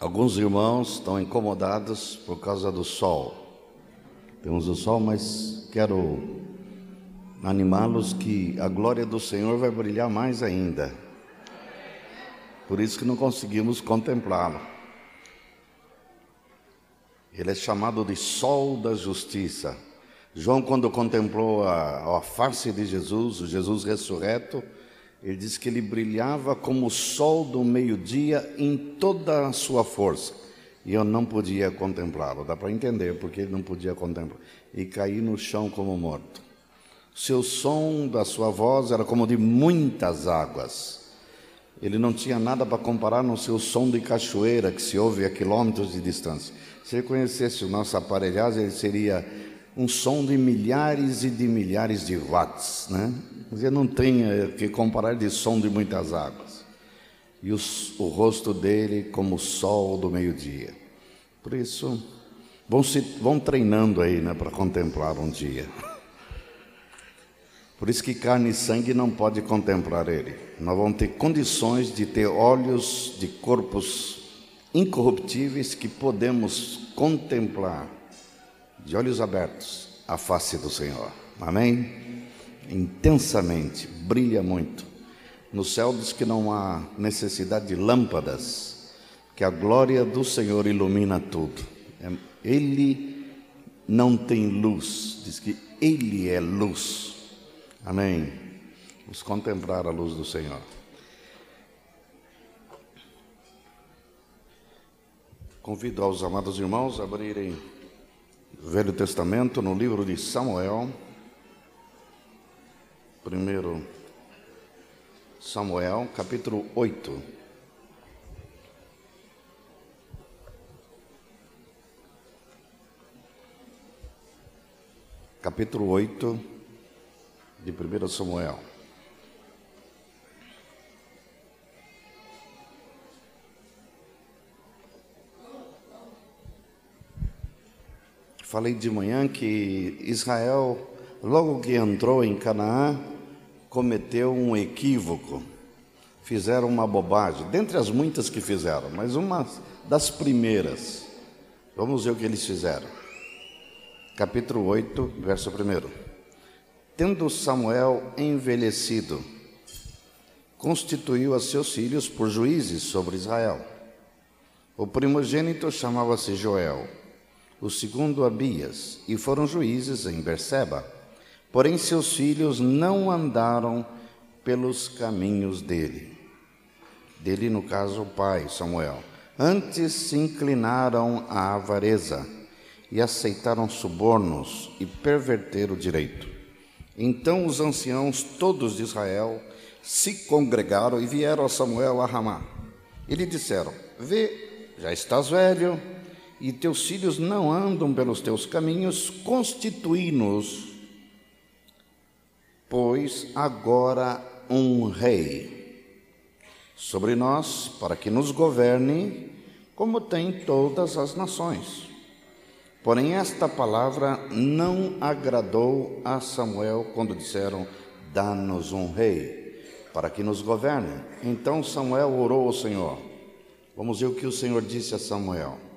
Alguns irmãos estão incomodados por causa do sol. Temos o sol, mas quero animá-los que a glória do Senhor vai brilhar mais ainda. Por isso que não conseguimos contemplá-lo. Ele é chamado de sol da justiça. João, quando contemplou a, a face de Jesus, o Jesus ressurreto, ele diz que ele brilhava como o sol do meio-dia em toda a sua força. E eu não podia contemplá-lo. Dá para entender porque ele não podia contemplar. E caí no chão como morto. Seu som da sua voz era como de muitas águas. Ele não tinha nada para comparar no seu som de cachoeira que se ouve a quilômetros de distância. Se ele conhecesse o nosso aparelhagem, ele seria um som de milhares e de milhares de watts, né? Ele não tem eh, que comparar de som de muitas águas. E os, o rosto dele como o sol do meio-dia. Por isso, vão, se, vão treinando aí, né, para contemplar um dia. Por isso que carne e sangue não pode contemplar ele. Nós vamos ter condições de ter olhos de corpos incorruptíveis que podemos contemplar de olhos abertos a face do Senhor. Amém? Intensamente, brilha muito. No céu diz que não há necessidade de lâmpadas, que a glória do Senhor ilumina tudo. É, ele não tem luz, diz que Ele é luz. Amém? Vamos contemplar a luz do Senhor. Convido aos amados irmãos a abrirem Velho Testamento, no livro de Samuel, primeiro Samuel, capítulo 8. Capítulo 8 de 1 Samuel. Falei de manhã que Israel, logo que entrou em Canaã, cometeu um equívoco. Fizeram uma bobagem, dentre as muitas que fizeram, mas uma das primeiras. Vamos ver o que eles fizeram. Capítulo 8, verso 1. Tendo Samuel envelhecido, constituiu a seus filhos por juízes sobre Israel. O primogênito chamava-se Joel o segundo Abias, e foram juízes em Berseba. Porém, seus filhos não andaram pelos caminhos dele. Dele, no caso, o pai, Samuel. Antes se inclinaram à avareza e aceitaram subornos e perverteram o direito. Então os anciãos todos de Israel se congregaram e vieram a Samuel a Ramá. E lhe disseram: Vê, já estás velho, e teus filhos não andam pelos teus caminhos, constituí-nos, pois agora um rei sobre nós, para que nos governe, como tem todas as nações. Porém, esta palavra não agradou a Samuel quando disseram: Dá-nos um rei, para que nos governe. Então Samuel orou ao Senhor. Vamos ver o que o Senhor disse a Samuel.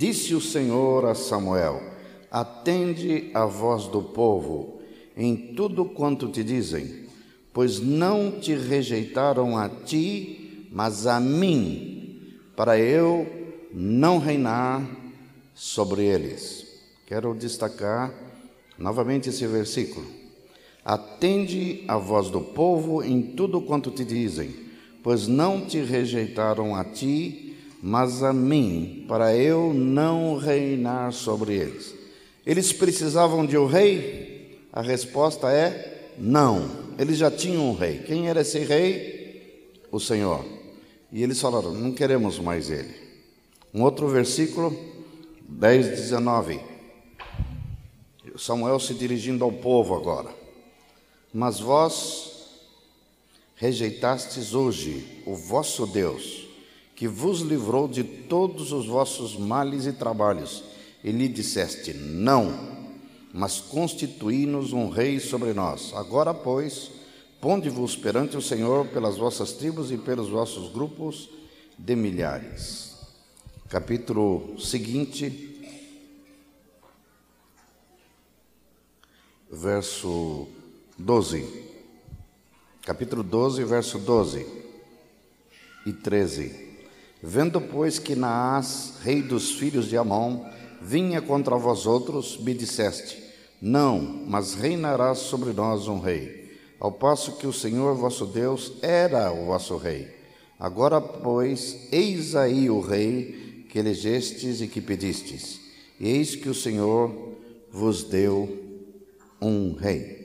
Disse o Senhor a Samuel: Atende a voz do povo em tudo quanto te dizem, pois não te rejeitaram a ti, mas a mim, para eu não reinar sobre eles. Quero destacar novamente esse versículo. Atende a voz do povo em tudo quanto te dizem, pois não te rejeitaram a ti, mas a mim, para eu não reinar sobre eles. Eles precisavam de um rei? A resposta é não. Eles já tinham um rei. Quem era esse rei? O Senhor. E eles falaram: não queremos mais ele. Um outro versículo, 10, 19. Samuel se dirigindo ao povo agora. Mas vós rejeitastes hoje o vosso Deus que vos livrou de todos os vossos males e trabalhos, e lhe disseste: Não, mas constituí-nos um rei sobre nós. Agora, pois, ponde-vos perante o Senhor pelas vossas tribos e pelos vossos grupos de milhares. capítulo seguinte, verso 12. Capítulo 12, verso 12 e 13. Vendo, pois, que Naás, rei dos filhos de Amon, vinha contra vós outros, me disseste: Não, mas reinará sobre nós um rei, ao passo que o Senhor vosso Deus era o vosso rei. Agora, pois, eis aí o rei que elegestes e que pedistes, e eis que o Senhor vos deu um rei.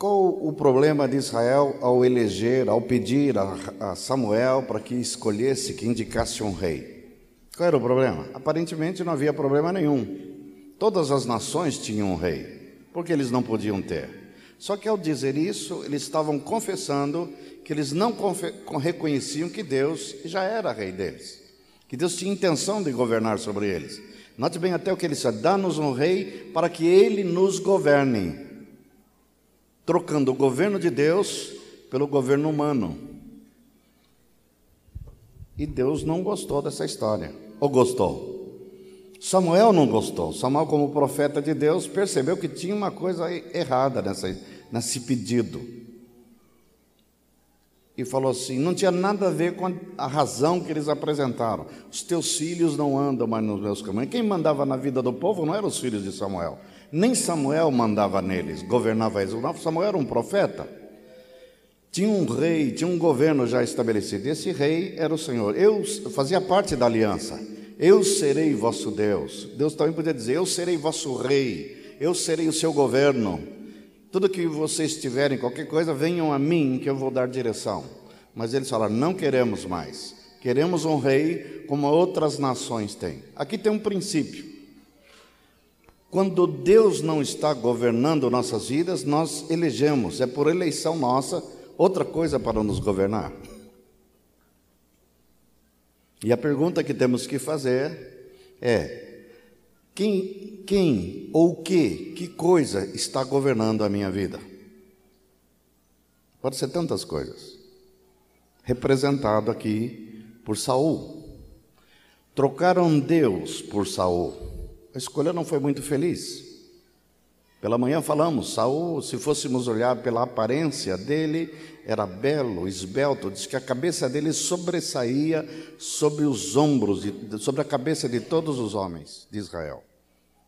Qual o problema de Israel ao eleger, ao pedir a, Samuel para que escolhesse, que indicasse um rei? Qual era o problema? Aparentemente não havia problema nenhum. Todas as nações tinham um rei, porque eles não podiam ter. Só que ao dizer isso, eles estavam confessando que eles não reconheciam que Deus já era rei deles, que Deus tinha intenção de governar sobre eles. Note bem até o que ele disse: dá-nos um rei para que ele nos governe, trocando o governo de Deus pelo governo humano. E Deus não gostou dessa história, ou gostou? Samuel não gostou. Samuel, como profeta de Deus, percebeu que tinha uma coisa errada nessa, nesse pedido e falou assim: não tinha nada a ver com a razão que eles apresentaram. Os teus filhos não andam mais nos meus caminhos. Quem mandava na vida do povo não eram os filhos de Samuel. Nem Samuel mandava neles, governava eles. Samuel era um profeta. Tinha um rei, tinha um governo já estabelecido. Esse rei era o Senhor. Eu fazia parte da aliança. Eu serei vosso Deus. Deus também podia dizer: Eu serei vosso rei. Eu serei o seu governo. Tudo que vocês tiverem, qualquer coisa, venham a mim que eu vou dar direção. Mas eles falaram: não queremos mais. Queremos um rei como outras nações têm. Aqui tem um princípio. Quando Deus não está governando nossas vidas, nós elegemos, é por eleição nossa, outra coisa para nos governar. E a pergunta que temos que fazer é: quem, quem ou que, que coisa está governando a minha vida? Pode ser tantas coisas. Representado aqui por Saul. Trocaram Deus por Saul. A escolha não foi muito feliz. Pela manhã falamos, Saul, se fôssemos olhar pela aparência dele, era belo, esbelto, diz que a cabeça dele sobressaía sobre os ombros, sobre a cabeça de todos os homens de Israel.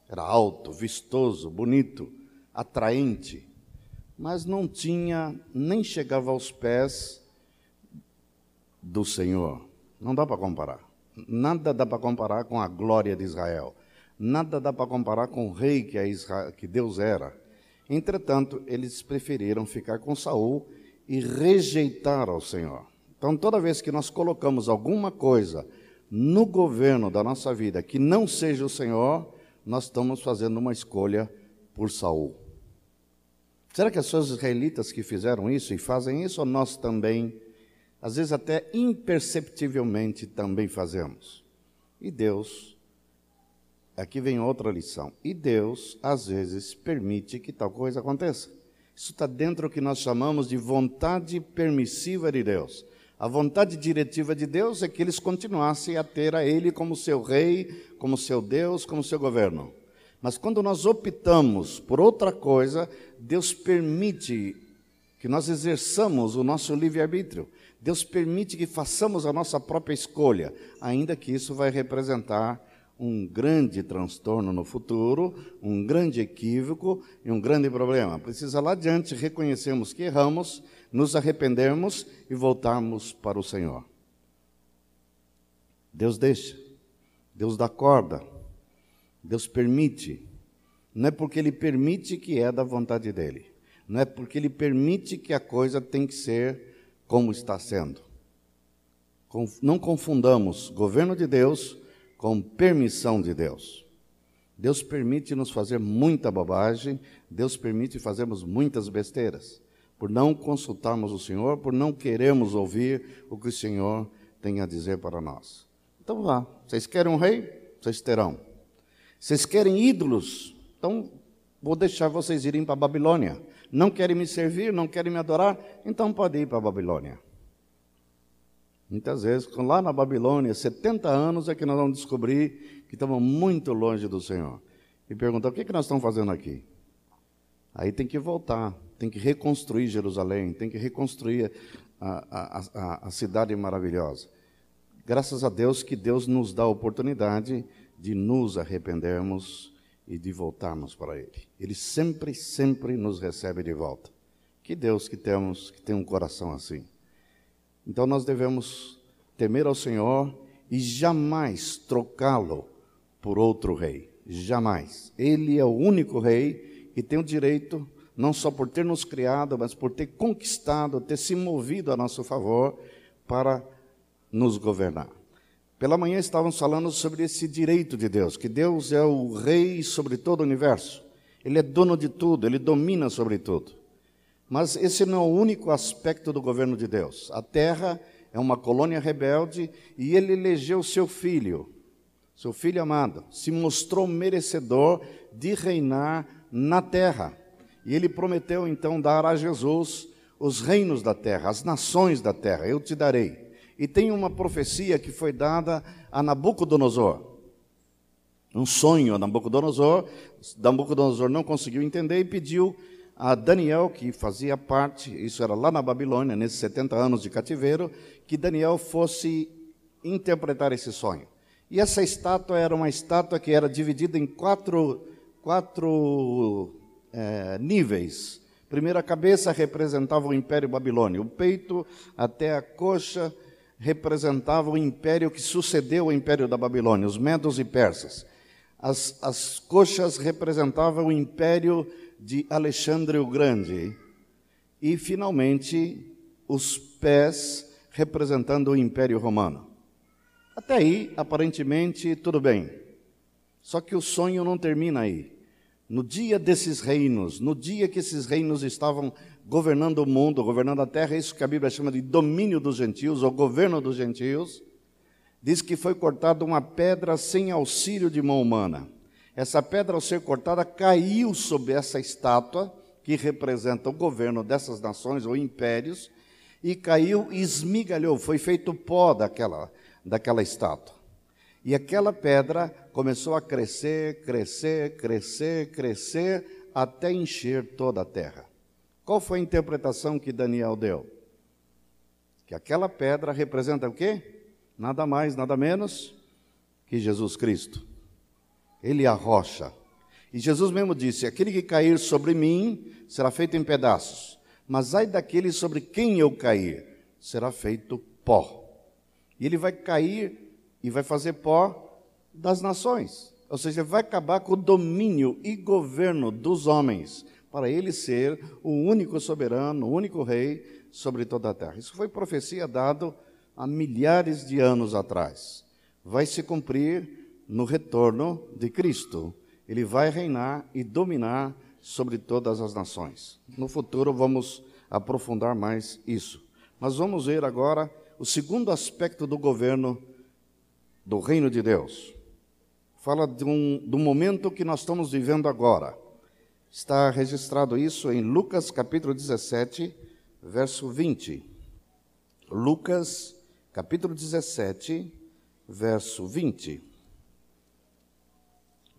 Era alto, vistoso, bonito, atraente, mas não tinha, nem chegava aos pés do Senhor. Não dá para comparar. Nada dá para comparar com a glória de Israel. Nada dá para comparar com o rei que, Israel, que Deus era. Entretanto, eles preferiram ficar com Saul e rejeitar ao Senhor. Então, toda vez que nós colocamos alguma coisa no governo da nossa vida que não seja o Senhor, nós estamos fazendo uma escolha por Saul. Será que são os israelitas que fizeram isso e fazem isso, ou nós também, às vezes até imperceptivelmente, também fazemos? E Deus, aqui vem outra lição, e Deus, às vezes, permite que tal coisa aconteça. Isso está dentro do que nós chamamos de vontade permissiva de Deus. A vontade diretiva de Deus é que eles continuassem a ter a Ele como seu rei, como seu Deus, como seu governo. Mas quando nós optamos por outra coisa, Deus permite que nós exerçamos o nosso livre-arbítrio. Deus permite que façamos a nossa própria escolha, ainda que isso vai representar um grande transtorno no futuro, um grande equívoco e um grande problema. Precisa lá adiante reconhecermos que erramos nos arrependermos e voltarmos para o Senhor. Deus deixa, Deus dá corda, Deus permite. Não é porque Ele permite que é da vontade dEle. Não é porque Ele permite que a coisa tem que ser como está sendo. Não confundamos governo de Deus com permissão de Deus. Deus permite nos fazer muita bobagem, Deus permite fazermos muitas besteiras por não consultarmos o Senhor, por não queremos ouvir o que o Senhor tem a dizer para nós. Então vá, vocês querem um rei? Vocês terão. Vocês querem ídolos? Então vou deixar vocês irem para a Babilônia. Não querem me servir, não querem me adorar? Então pode ir para a Babilônia. Muitas vezes, lá na Babilônia, 70 anos é que nós vamos descobrir que estamos muito longe do Senhor. E perguntar: o que, é que nós estamos fazendo aqui? Aí tem que voltar, tem que reconstruir Jerusalém, tem que reconstruir a, a, a, a cidade maravilhosa. Graças a Deus que Deus nos dá a oportunidade de nos arrependermos e de voltarmos para Ele. Ele sempre, sempre nos recebe de volta. Que Deus que temos, que tem um coração assim. Então nós devemos temer ao Senhor e jamais trocá-lo por outro rei. Jamais. Ele é o único rei e tem o direito, não só por ter nos criado, mas por ter conquistado, ter se movido a nosso favor para nos governar. Pela manhã estávamos falando sobre esse direito de Deus, que Deus é o rei sobre todo o universo. Ele é dono de tudo, ele domina sobre tudo. Mas esse não é o único aspecto do governo de Deus. A terra é uma colônia rebelde e ele elegeu seu filho, seu filho amado, se mostrou merecedor de reinar na terra. E ele prometeu então dar a Jesus os reinos da terra, as nações da terra. Eu te darei. E tem uma profecia que foi dada a Nabucodonosor. Um sonho a Nabucodonosor. Nabucodonosor não conseguiu entender e pediu a Daniel, que fazia parte, isso era lá na Babilônia, nesses 70 anos de cativeiro, que Daniel fosse interpretar esse sonho. E essa estátua era uma estátua que era dividida em quatro, quatro é, níveis. Primeiro, a cabeça representava o Império Babilônio, o peito até a coxa representava o império que sucedeu ao Império da Babilônia, os Medos e Persas. As, as coxas representavam o Império de Alexandre o Grande. E, finalmente, os pés representando o Império Romano. Até aí, aparentemente, tudo bem. Só que o sonho não termina aí. No dia desses reinos, no dia que esses reinos estavam governando o mundo, governando a terra, isso que a Bíblia chama de domínio dos gentios, ou governo dos gentios, diz que foi cortada uma pedra sem auxílio de mão humana. Essa pedra, ao ser cortada, caiu sobre essa estátua, que representa o governo dessas nações ou impérios, e caiu e esmigalhou, foi feito pó daquela, daquela estátua. E aquela pedra começou a crescer, crescer, crescer, crescer, até encher toda a terra. Qual foi a interpretação que Daniel deu? Que aquela pedra representa o quê? Nada mais, nada menos que Jesus Cristo. Ele é a rocha. E Jesus mesmo disse: Aquele que cair sobre mim será feito em pedaços, mas ai daquele sobre quem eu cair, será feito pó. E ele vai cair e vai fazer pó das nações. Ou seja, vai acabar com o domínio e governo dos homens, para ele ser o único soberano, o único rei sobre toda a terra. Isso foi profecia dada há milhares de anos atrás. Vai se cumprir no retorno de Cristo. Ele vai reinar e dominar sobre todas as nações. No futuro vamos aprofundar mais isso. Mas vamos ver agora o segundo aspecto do governo do reino de Deus. Fala de um, do momento que nós estamos vivendo agora. Está registrado isso em Lucas capítulo 17, verso 20. Lucas capítulo 17, verso 20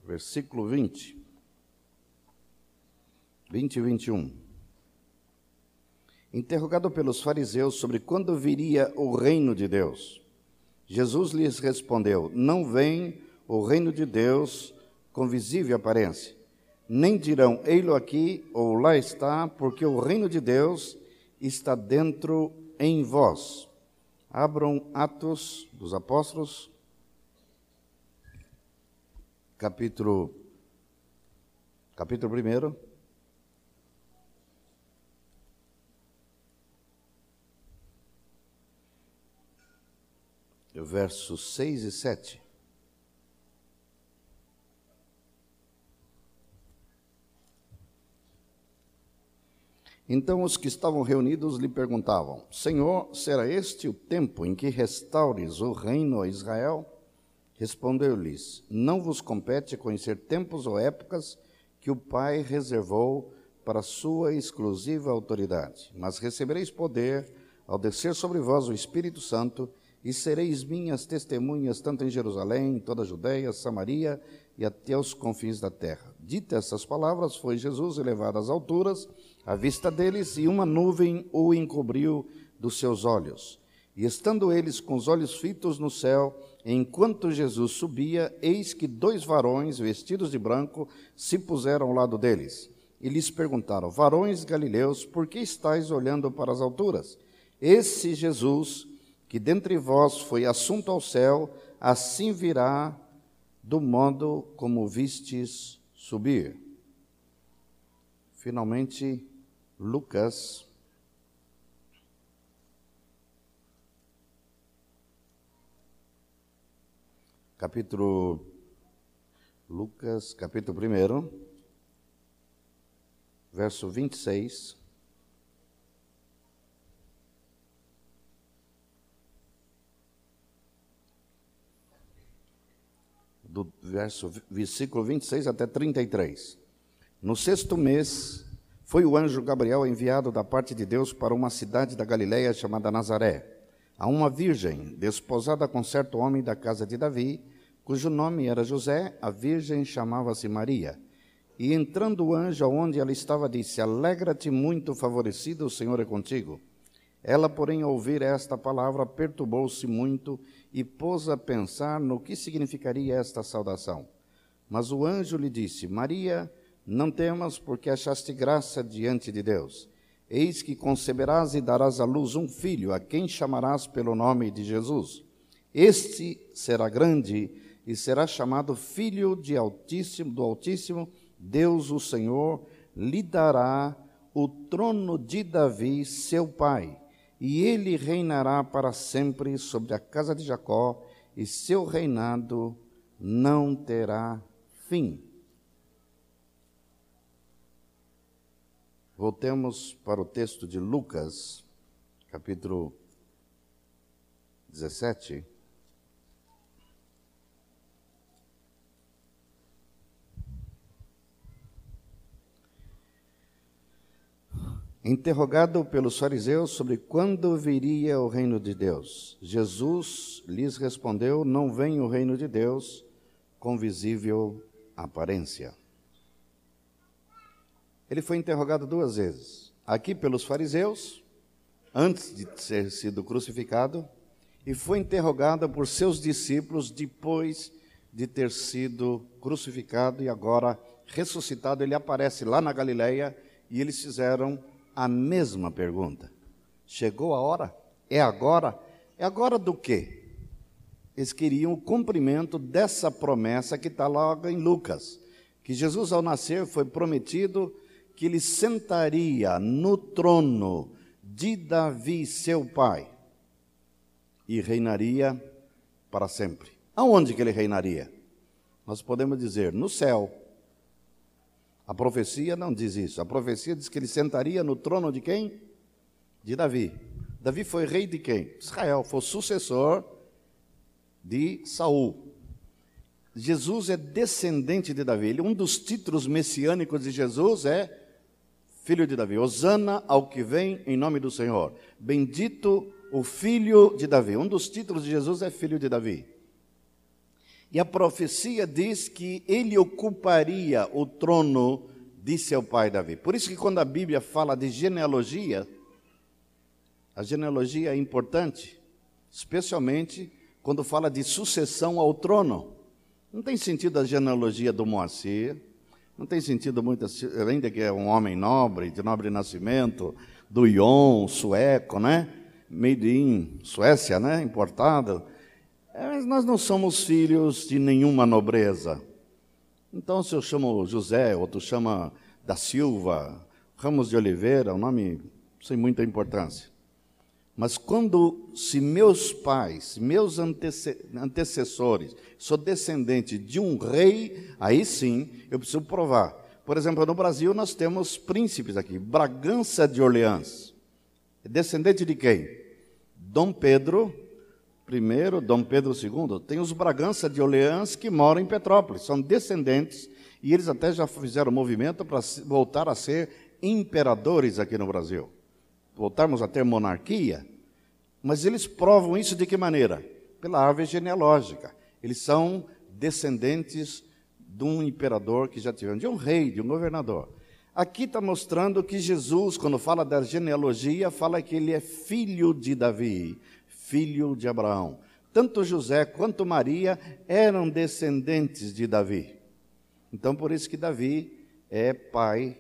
versículo 20. 20 e 21. Interrogado pelos fariseus sobre quando viria o reino de Deus, Jesus lhes respondeu: Não vem o reino de Deus com visível aparência, nem dirão, ei-lo aqui ou lá está, porque o reino de Deus está dentro em vós. Abram Atos dos Apóstolos, capítulo, capítulo 1. Versos 6 e 7. Então os que estavam reunidos lhe perguntavam: Senhor, será este o tempo em que restaures o reino a Israel? Respondeu-lhes: Não vos compete conhecer tempos ou épocas que o Pai reservou para sua exclusiva autoridade, mas recebereis poder ao descer sobre vós o Espírito Santo, e sereis minhas testemunhas tanto em Jerusalém, toda a Judéia, Samaria e até os confins da terra. Dita essas palavras, foi Jesus elevado às alturas, à vista deles, e uma nuvem o encobriu dos seus olhos. E estando eles com os olhos fitos no céu, enquanto Jesus subia, eis que dois varões, vestidos de branco, se puseram ao lado deles. E lhes perguntaram: Varões galileus, por que estáis olhando para as alturas? Esse Jesus, que dentre vós foi assunto ao céu, assim virá do modo como vistes subir. Finalmente, Lucas, capítulo Lucas, capítulo 1, verso 26. do verso, versículo 26 até 33. No sexto mês, foi o anjo Gabriel enviado da parte de Deus para uma cidade da Galiléia chamada Nazaré, a uma virgem, desposada com certo homem da casa de Davi, cujo nome era José, a virgem chamava-se Maria. E entrando o anjo aonde ela estava, disse: Alegra-te muito, favorecida, o Senhor é contigo. Ela, porém, ao ouvir esta palavra, perturbou-se muito e pôs a pensar no que significaria esta saudação. Mas o anjo lhe disse: Maria, não temas, porque achaste graça diante de Deus. Eis que conceberás e darás à luz um filho, a quem chamarás pelo nome de Jesus. Este será grande e será chamado Filho de Altíssimo, do Altíssimo. Deus, o Senhor, lhe dará o trono de Davi, seu pai e ele reinará para sempre sobre a casa de Jacó, e seu reinado não terá fim. Voltemos para o texto de Lucas, capítulo 17. Interrogado pelos fariseus sobre quando viria o reino de Deus, Jesus lhes respondeu: Não vem o reino de Deus com visível aparência. Ele foi interrogado duas vezes. Aqui pelos fariseus, antes de ter sido crucificado, e foi interrogado por seus discípulos depois de ter sido crucificado e agora ressuscitado. Ele aparece lá na Galileia e eles fizeram a mesma pergunta. Chegou a hora? É agora? É agora do quê? Eles queriam o cumprimento dessa promessa que está logo em Lucas, que Jesus, ao nascer, foi prometido que ele sentaria no trono de Davi, seu pai, e reinaria para sempre. Aonde que ele reinaria? Nós podemos dizer no céu, a profecia não diz isso. A profecia diz que ele sentaria no trono de quem? De Davi. Davi foi rei de quem? Israel, foi sucessor de Saul. Jesus é descendente de Davi. Um dos títulos messiânicos de Jesus é filho de Davi. Osana ao que vem em nome do Senhor. Bendito o filho de Davi. Um dos títulos de Jesus é filho de Davi. E a profecia diz que ele ocuparia o trono de seu pai Davi. Por isso que quando a Bíblia fala de genealogia, a genealogia é importante, especialmente quando fala de sucessão ao trono. Não tem sentido a genealogia do Moacir, não tem sentido muito, ainda que é um homem nobre, de nobre nascimento, do Ion, sueco, né? Made in Suécia, né? Importado. É, mas nós não somos filhos de nenhuma nobreza. Então, se eu chamo José, outro chama da Silva, Ramos de Oliveira, um nome sem muita importância. Mas quando, se meus pais, meus antecessores, sou descendente de um rei, aí sim eu preciso provar. Por exemplo, no Brasil nós temos príncipes aqui, Bragança de Orleans. Descendente de quem? Dom Pedro Primeiro, Dom Pedro II, tem os Bragança de Orleans que moram em Petrópolis, são descendentes, e eles até já fizeram movimento para voltar a ser imperadores aqui no Brasil. Voltarmos a ter monarquia. Mas eles provam isso de que maneira? Pela árvore genealógica. Eles são descendentes de um imperador que já tiveram, de um rei, de um governador. Aqui está mostrando que Jesus, quando fala da genealogia, fala que ele é filho de Davi, filho de Abraão. Tanto José quanto Maria eram descendentes de Davi. Então, por isso que Davi é pai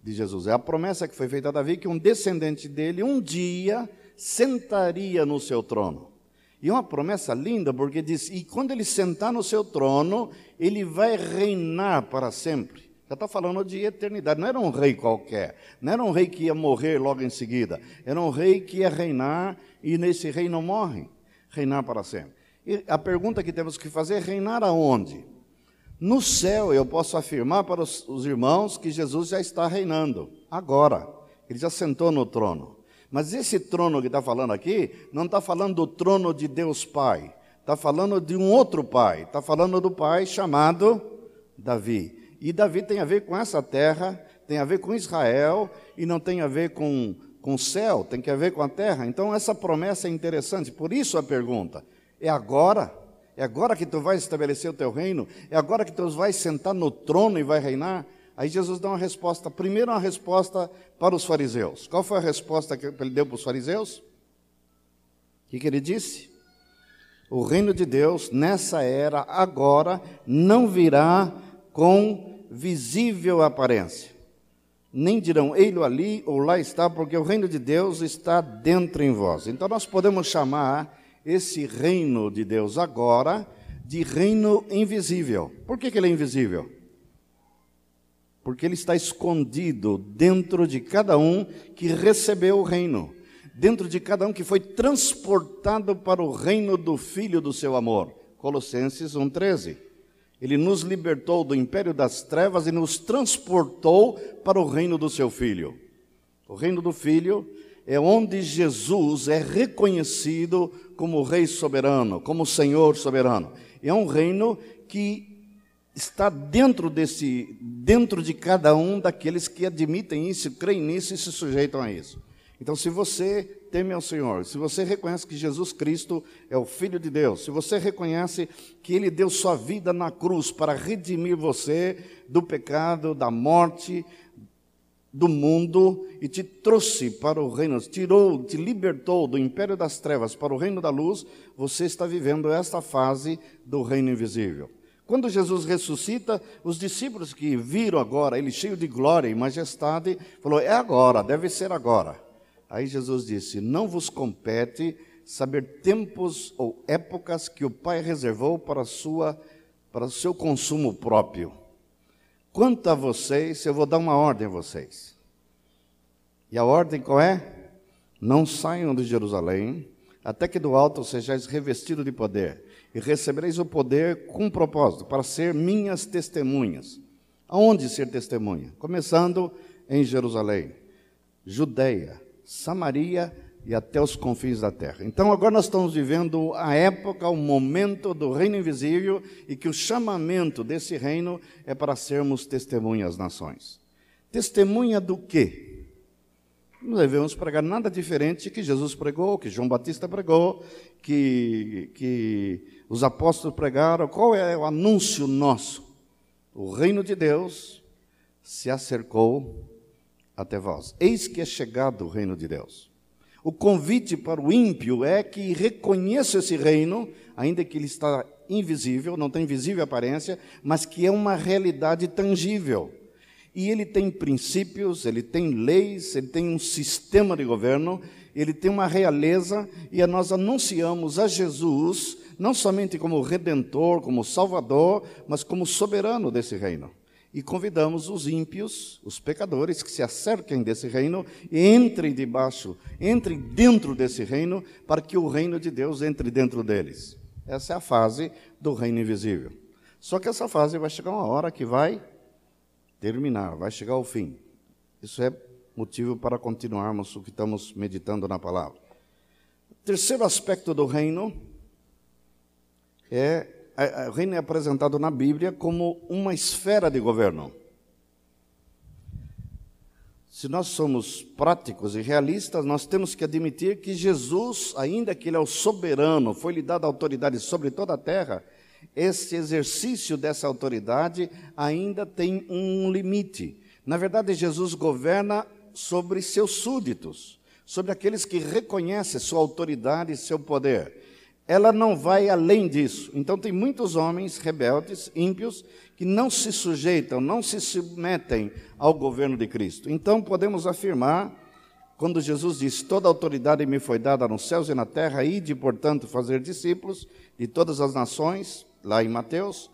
de Jesus. É a promessa que foi feita a Davi que um descendente dele um dia sentaria no seu trono. E é uma promessa linda, porque diz: e quando ele sentar no seu trono, ele vai reinar para sempre. Já está falando de eternidade. Não era um rei qualquer. Não era um rei que ia morrer logo em seguida. Era um rei que ia reinar e nesse rei não morre. Reinar para sempre. E a pergunta que temos que fazer é: reinar aonde? No céu, eu posso afirmar para os, os irmãos que Jesus já está reinando. Agora. Ele já sentou no trono. Mas esse trono que está falando aqui, não está falando do trono de Deus Pai. Está falando de um outro pai. Está falando do pai chamado Davi. E Davi tem a ver com essa terra, tem a ver com Israel, e não tem a ver com, com o céu, tem a ver com a terra. Então essa promessa é interessante, por isso a pergunta: é agora? É agora que tu vais estabelecer o teu reino? É agora que tu vais sentar no trono e vai reinar? Aí Jesus dá uma resposta. Primeiro, uma resposta para os fariseus. Qual foi a resposta que ele deu para os fariseus? O que, que ele disse? O reino de Deus, nessa era, agora, não virá com visível aparência. Nem dirão, ele ali ou lá está, porque o reino de Deus está dentro em vós. Então nós podemos chamar esse reino de Deus agora de reino invisível. Por que, que ele é invisível? Porque ele está escondido dentro de cada um que recebeu o reino, dentro de cada um que foi transportado para o reino do Filho do seu amor. Colossenses 1,13. Ele nos libertou do império das trevas e nos transportou para o reino do seu Filho. O reino do Filho é onde Jesus é reconhecido como Rei soberano, como Senhor soberano. É um reino que está dentro desse, dentro de cada um daqueles que admitem isso, creem nisso e se sujeitam a isso. Então, se você teme ao Senhor, se você reconhece que Jesus Cristo é o Filho de Deus, se você reconhece que Ele deu sua vida na cruz para redimir você do pecado, da morte, do mundo e te trouxe para o reino, tirou, te libertou do império das trevas para o reino da luz, você está vivendo esta fase do reino invisível. Quando Jesus ressuscita, os discípulos que viram agora ele cheio de glória e majestade, falou: "É agora, deve ser agora". Aí Jesus disse: Não vos compete saber tempos ou épocas que o Pai reservou para, sua, para o seu consumo próprio. Quanto a vocês, eu vou dar uma ordem a vocês. E a ordem qual é? Não saiam de Jerusalém, até que do alto sejais revestidos de poder, e recebereis o poder com propósito, para ser minhas testemunhas. Aonde ser testemunha? Começando em Jerusalém, Judeia, Samaria e até os confins da terra. Então agora nós estamos vivendo a época, o momento do reino invisível e que o chamamento desse reino é para sermos testemunhas às nações. Testemunha do quê? Não devemos pregar nada diferente que Jesus pregou, que João Batista pregou, que, que os apóstolos pregaram. Qual é o anúncio nosso? O reino de Deus se acercou até vós. Eis que é chegado o reino de Deus. O convite para o ímpio é que reconheça esse reino, ainda que ele está invisível, não tem visível aparência, mas que é uma realidade tangível. E ele tem princípios, ele tem leis, ele tem um sistema de governo, ele tem uma realeza, e nós anunciamos a Jesus não somente como redentor, como salvador, mas como soberano desse reino e convidamos os ímpios, os pecadores, que se acerquem desse reino e entrem debaixo, entrem dentro desse reino, para que o reino de Deus entre dentro deles. Essa é a fase do reino invisível. Só que essa fase vai chegar uma hora que vai terminar, vai chegar ao fim. Isso é motivo para continuarmos o que estamos meditando na palavra. O terceiro aspecto do reino é o reino é apresentado na Bíblia como uma esfera de governo. se nós somos práticos e realistas, nós temos que admitir que Jesus, ainda que Ele é o soberano, foi-lhe dada autoridade sobre toda a terra, esse exercício dessa autoridade ainda tem um limite. Na verdade, Jesus governa sobre seus súditos, sobre aqueles que reconhecem sua autoridade e seu poder. Ela não vai além disso. Então, tem muitos homens rebeldes, ímpios, que não se sujeitam, não se submetem ao governo de Cristo. Então podemos afirmar, quando Jesus disse: Toda autoridade me foi dada nos céus e na terra, ide, portanto, fazer discípulos de todas as nações, lá em Mateus.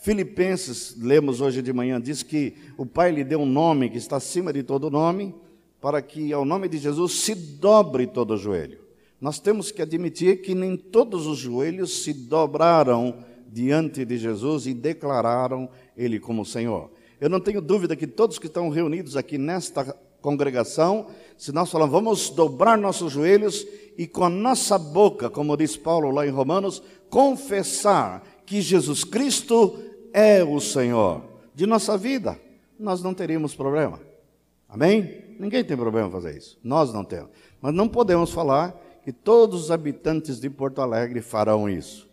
Filipenses, lemos hoje de manhã, diz que o Pai lhe deu um nome que está acima de todo nome, para que ao nome de Jesus se dobre todo o joelho. Nós temos que admitir que nem todos os joelhos se dobraram diante de Jesus e declararam Ele como Senhor. Eu não tenho dúvida que todos que estão reunidos aqui nesta congregação, se nós falamos, vamos dobrar nossos joelhos e com a nossa boca, como diz Paulo lá em Romanos, confessar que Jesus Cristo é o Senhor de nossa vida, nós não teríamos problema. Amém? Ninguém tem problema fazer isso. Nós não temos. Mas não podemos falar que todos os habitantes de Porto Alegre farão isso.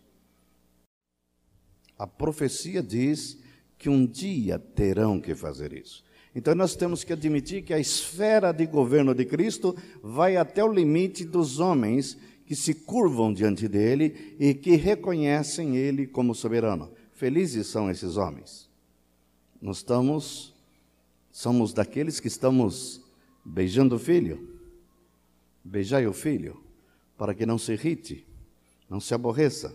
A profecia diz que um dia terão que fazer isso. Então nós temos que admitir que a esfera de governo de Cristo vai até o limite dos homens que se curvam diante dele e que reconhecem ele como soberano. Felizes são esses homens. Nós estamos somos daqueles que estamos beijando o filho. Beijai o filho para que não se irrite, não se aborreça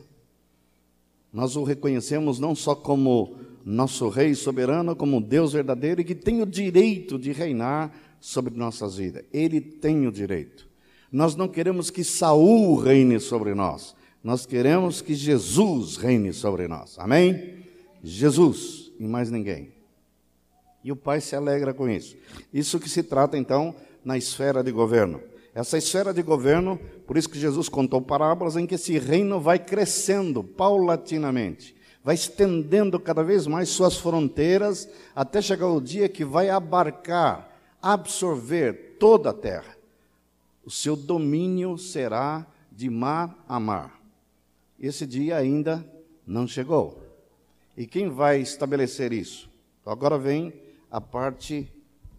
nós o reconhecemos não só como nosso Rei soberano, como Deus verdadeiro e que tem o direito de reinar sobre nossas vidas. Ele tem o direito. Nós não queremos que Saul reine sobre nós. Nós queremos que Jesus reine sobre nós. Amém? Jesus e mais ninguém. E o Pai se alegra com isso. Isso que se trata então na esfera de governo. Essa esfera de governo, por isso que Jesus contou parábolas em que esse reino vai crescendo paulatinamente, vai estendendo cada vez mais suas fronteiras, até chegar o dia que vai abarcar, absorver toda a terra. O seu domínio será de mar a mar. Esse dia ainda não chegou. E quem vai estabelecer isso? Então, agora vem a parte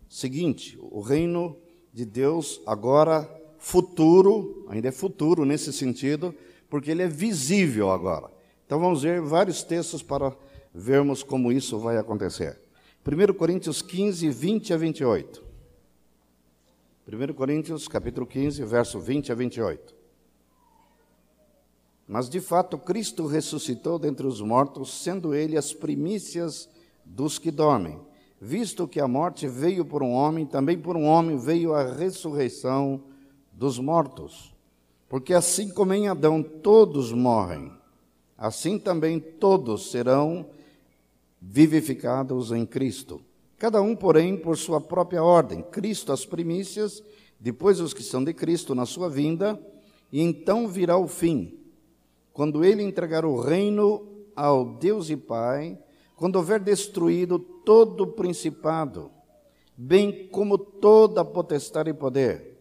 seguinte: o reino de Deus agora futuro, ainda é futuro nesse sentido, porque ele é visível agora. Então vamos ver vários textos para vermos como isso vai acontecer. 1 Coríntios 15, 20 a 28. 1 Coríntios, capítulo 15, verso 20 a 28. Mas de fato Cristo ressuscitou dentre os mortos, sendo ele as primícias dos que dormem visto que a morte veio por um homem, também por um homem veio a ressurreição dos mortos. Porque assim como em Adão todos morrem, assim também todos serão vivificados em Cristo. Cada um, porém, por sua própria ordem. Cristo as primícias, depois os que são de Cristo na sua vinda, e então virá o fim, quando ele entregar o reino ao Deus e Pai, quando houver destruído todo principado, bem como toda potestade e poder,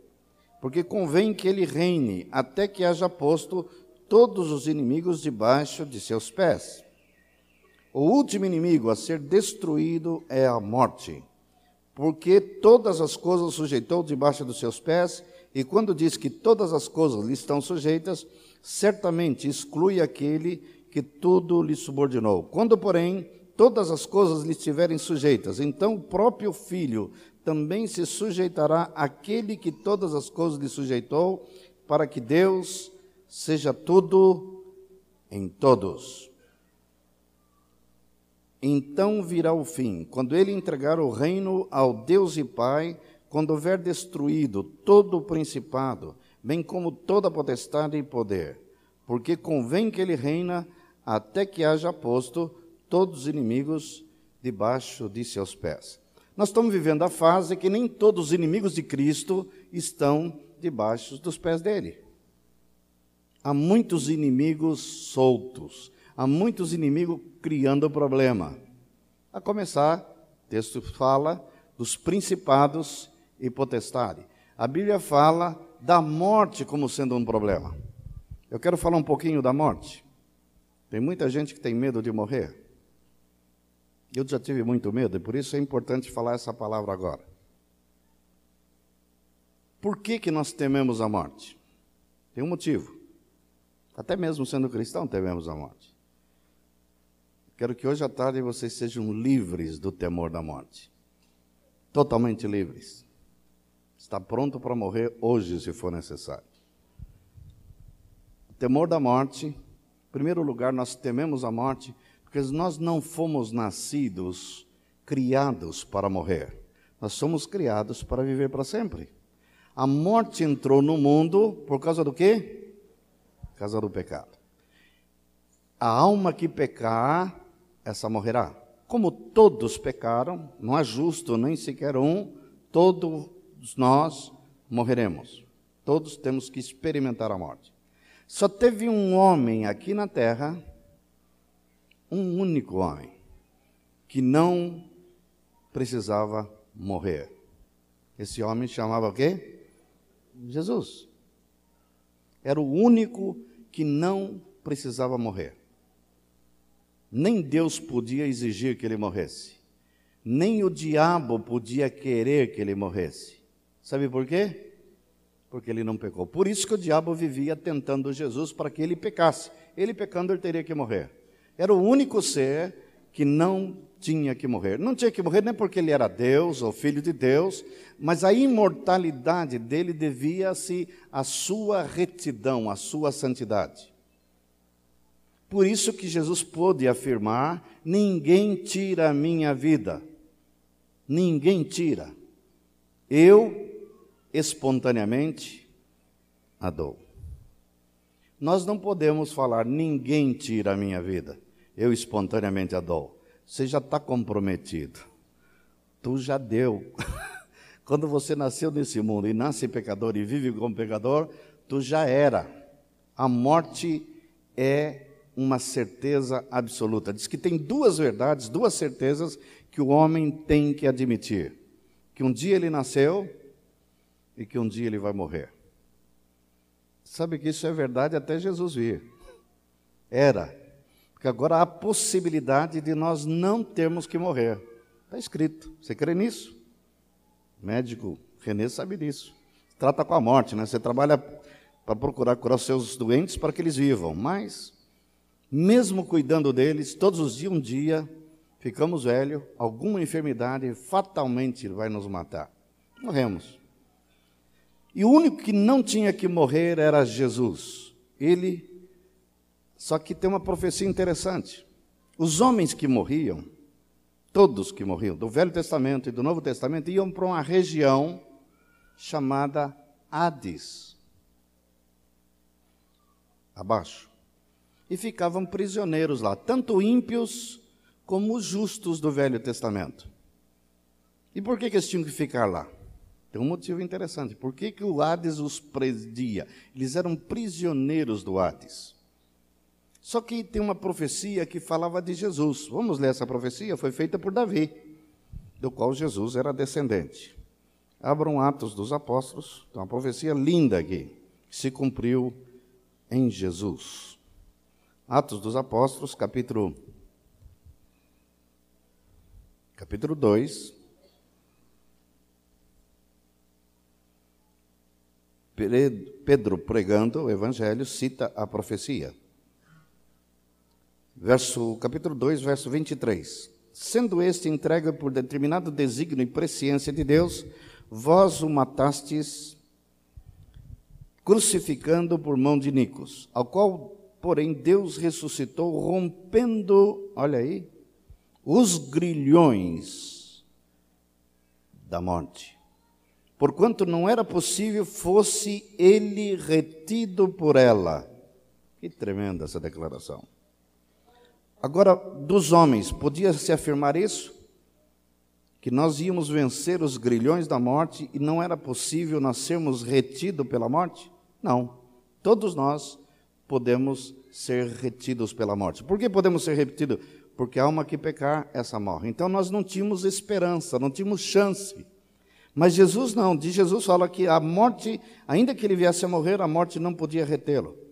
porque convém que ele reine até que haja posto todos os inimigos debaixo de seus pés. O último inimigo a ser destruído é a morte, porque todas as coisas sujeitou debaixo dos seus pés, e quando diz que todas as coisas lhe estão sujeitas, certamente exclui aquele que tudo lhe subordinou. Quando, porém, todas as coisas lhe estiverem sujeitas, então o próprio filho também se sujeitará àquele que todas as coisas lhe sujeitou, para que Deus seja tudo em todos. Então virá o fim, quando ele entregar o reino ao Deus e Pai, quando houver destruído todo o principado, bem como toda potestade e poder, porque convém que ele reina até que haja posto todos os inimigos debaixo de seus pés. Nós estamos vivendo a fase que nem todos os inimigos de Cristo estão debaixo dos pés dele. Há muitos inimigos soltos, há muitos inimigos criando problema. A começar, o texto fala dos principados e potestade. A Bíblia fala da morte como sendo um problema. Eu quero falar um pouquinho da morte. Tem muita gente que tem medo de morrer. Eu já tive muito medo e por isso é importante falar essa palavra agora. Por que, que nós tememos a morte? Tem um motivo. Até mesmo sendo cristão, tememos a morte. Quero que hoje à tarde vocês sejam livres do temor da morte. Totalmente livres. Está pronto para morrer hoje, se for necessário. O temor da morte, em primeiro lugar, nós tememos a morte porque nós não fomos nascidos, criados para morrer. Nós somos criados para viver para sempre. A morte entrou no mundo por causa do quê? Por causa do pecado. A alma que pecar, essa morrerá. Como todos pecaram, não há justo nem sequer um, todos nós morreremos. Todos temos que experimentar a morte. Só teve um homem aqui na terra um único homem que não precisava morrer. Esse homem chamava o quê? Jesus. Era o único que não precisava morrer. Nem Deus podia exigir que ele morresse. Nem o diabo podia querer que ele morresse. Sabe por quê? Porque ele não pecou. Por isso que o diabo vivia tentando Jesus para que ele pecasse. Ele pecando, ele teria que morrer. Era o único ser que não tinha que morrer. Não tinha que morrer nem porque ele era Deus ou filho de Deus, mas a imortalidade dele devia-se à sua retidão, à sua santidade. Por isso que Jesus pôde afirmar: ninguém tira a minha vida. Ninguém tira. Eu espontaneamente a dou. Nós não podemos falar: ninguém tira a minha vida eu espontaneamente a dou. Você já está comprometido. Tu já deu. Quando você nasceu nesse mundo e nasce pecador e vive como pecador, tu já era. A morte é uma certeza absoluta. Diz que tem duas verdades, duas certezas que o homem tem que admitir: que um dia ele nasceu e que um dia ele vai morrer. Sabe que isso é verdade até Jesus vir. Era que agora há possibilidade de nós não termos que morrer. Está escrito. Você crê nisso? médico Renê sabe disso. Trata com a morte, né? Você trabalha para procurar curar seus doentes para que eles vivam, mas mesmo cuidando deles, todos os dias, um dia, ficamos velhos, alguma enfermidade fatalmente vai nos matar. Morremos. E o único que não tinha que morrer era Jesus. Ele só que tem uma profecia interessante. Os homens que morriam, todos que morriam, do Velho Testamento e do Novo Testamento, iam para uma região chamada Hades abaixo. E ficavam prisioneiros lá, tanto ímpios como os justos do Velho Testamento. E por que, que eles tinham que ficar lá? Tem um motivo interessante. Por que, que o Hades os presidia? Eles eram prisioneiros do Hades. Só que tem uma profecia que falava de Jesus. Vamos ler essa profecia? Foi feita por Davi, do qual Jesus era descendente. Abram Atos dos Apóstolos, tem uma profecia linda aqui, que se cumpriu em Jesus. Atos dos Apóstolos, capítulo capítulo 2. Pedro pregando o evangelho cita a profecia verso, capítulo 2, verso 23. Sendo este entregue por determinado desígnio e presciência de Deus, vós o matastes crucificando por mão de Nicos, ao qual, porém, Deus ressuscitou, rompendo, olha aí, os grilhões da morte. Porquanto não era possível fosse ele retido por ela. Que tremenda essa declaração. Agora, dos homens, podia-se afirmar isso? Que nós íamos vencer os grilhões da morte e não era possível nós sermos retidos pela morte? Não. Todos nós podemos ser retidos pela morte. Por que podemos ser retidos? Porque a alma que pecar, essa morre. Então nós não tínhamos esperança, não tínhamos chance. Mas Jesus não, de Jesus fala que a morte, ainda que ele viesse a morrer, a morte não podia retê-lo.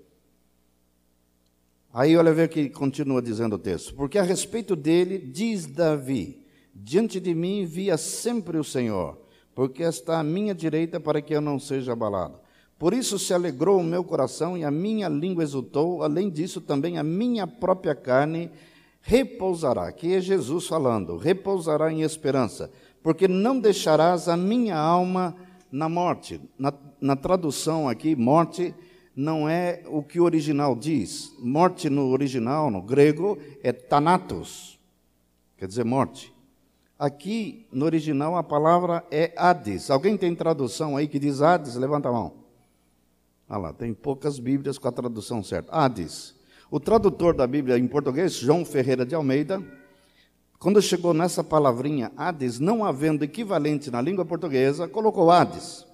Aí olha ver que continua dizendo o texto. Porque a respeito dele, diz Davi: Diante de mim via sempre o Senhor, porque está à minha direita para que eu não seja abalado. Por isso se alegrou o meu coração e a minha língua exultou, além disso também a minha própria carne repousará. Aqui é Jesus falando, repousará em esperança, porque não deixarás a minha alma na morte. Na, na tradução aqui, morte não é o que o original diz. Morte no original, no grego, é thanatos, quer dizer morte. Aqui, no original, a palavra é Hades. Alguém tem tradução aí que diz Hades? Levanta a mão. Ah lá, tem poucas Bíblias com a tradução certa. Hades. O tradutor da Bíblia em português, João Ferreira de Almeida, quando chegou nessa palavrinha Hades, não havendo equivalente na língua portuguesa, colocou Hades.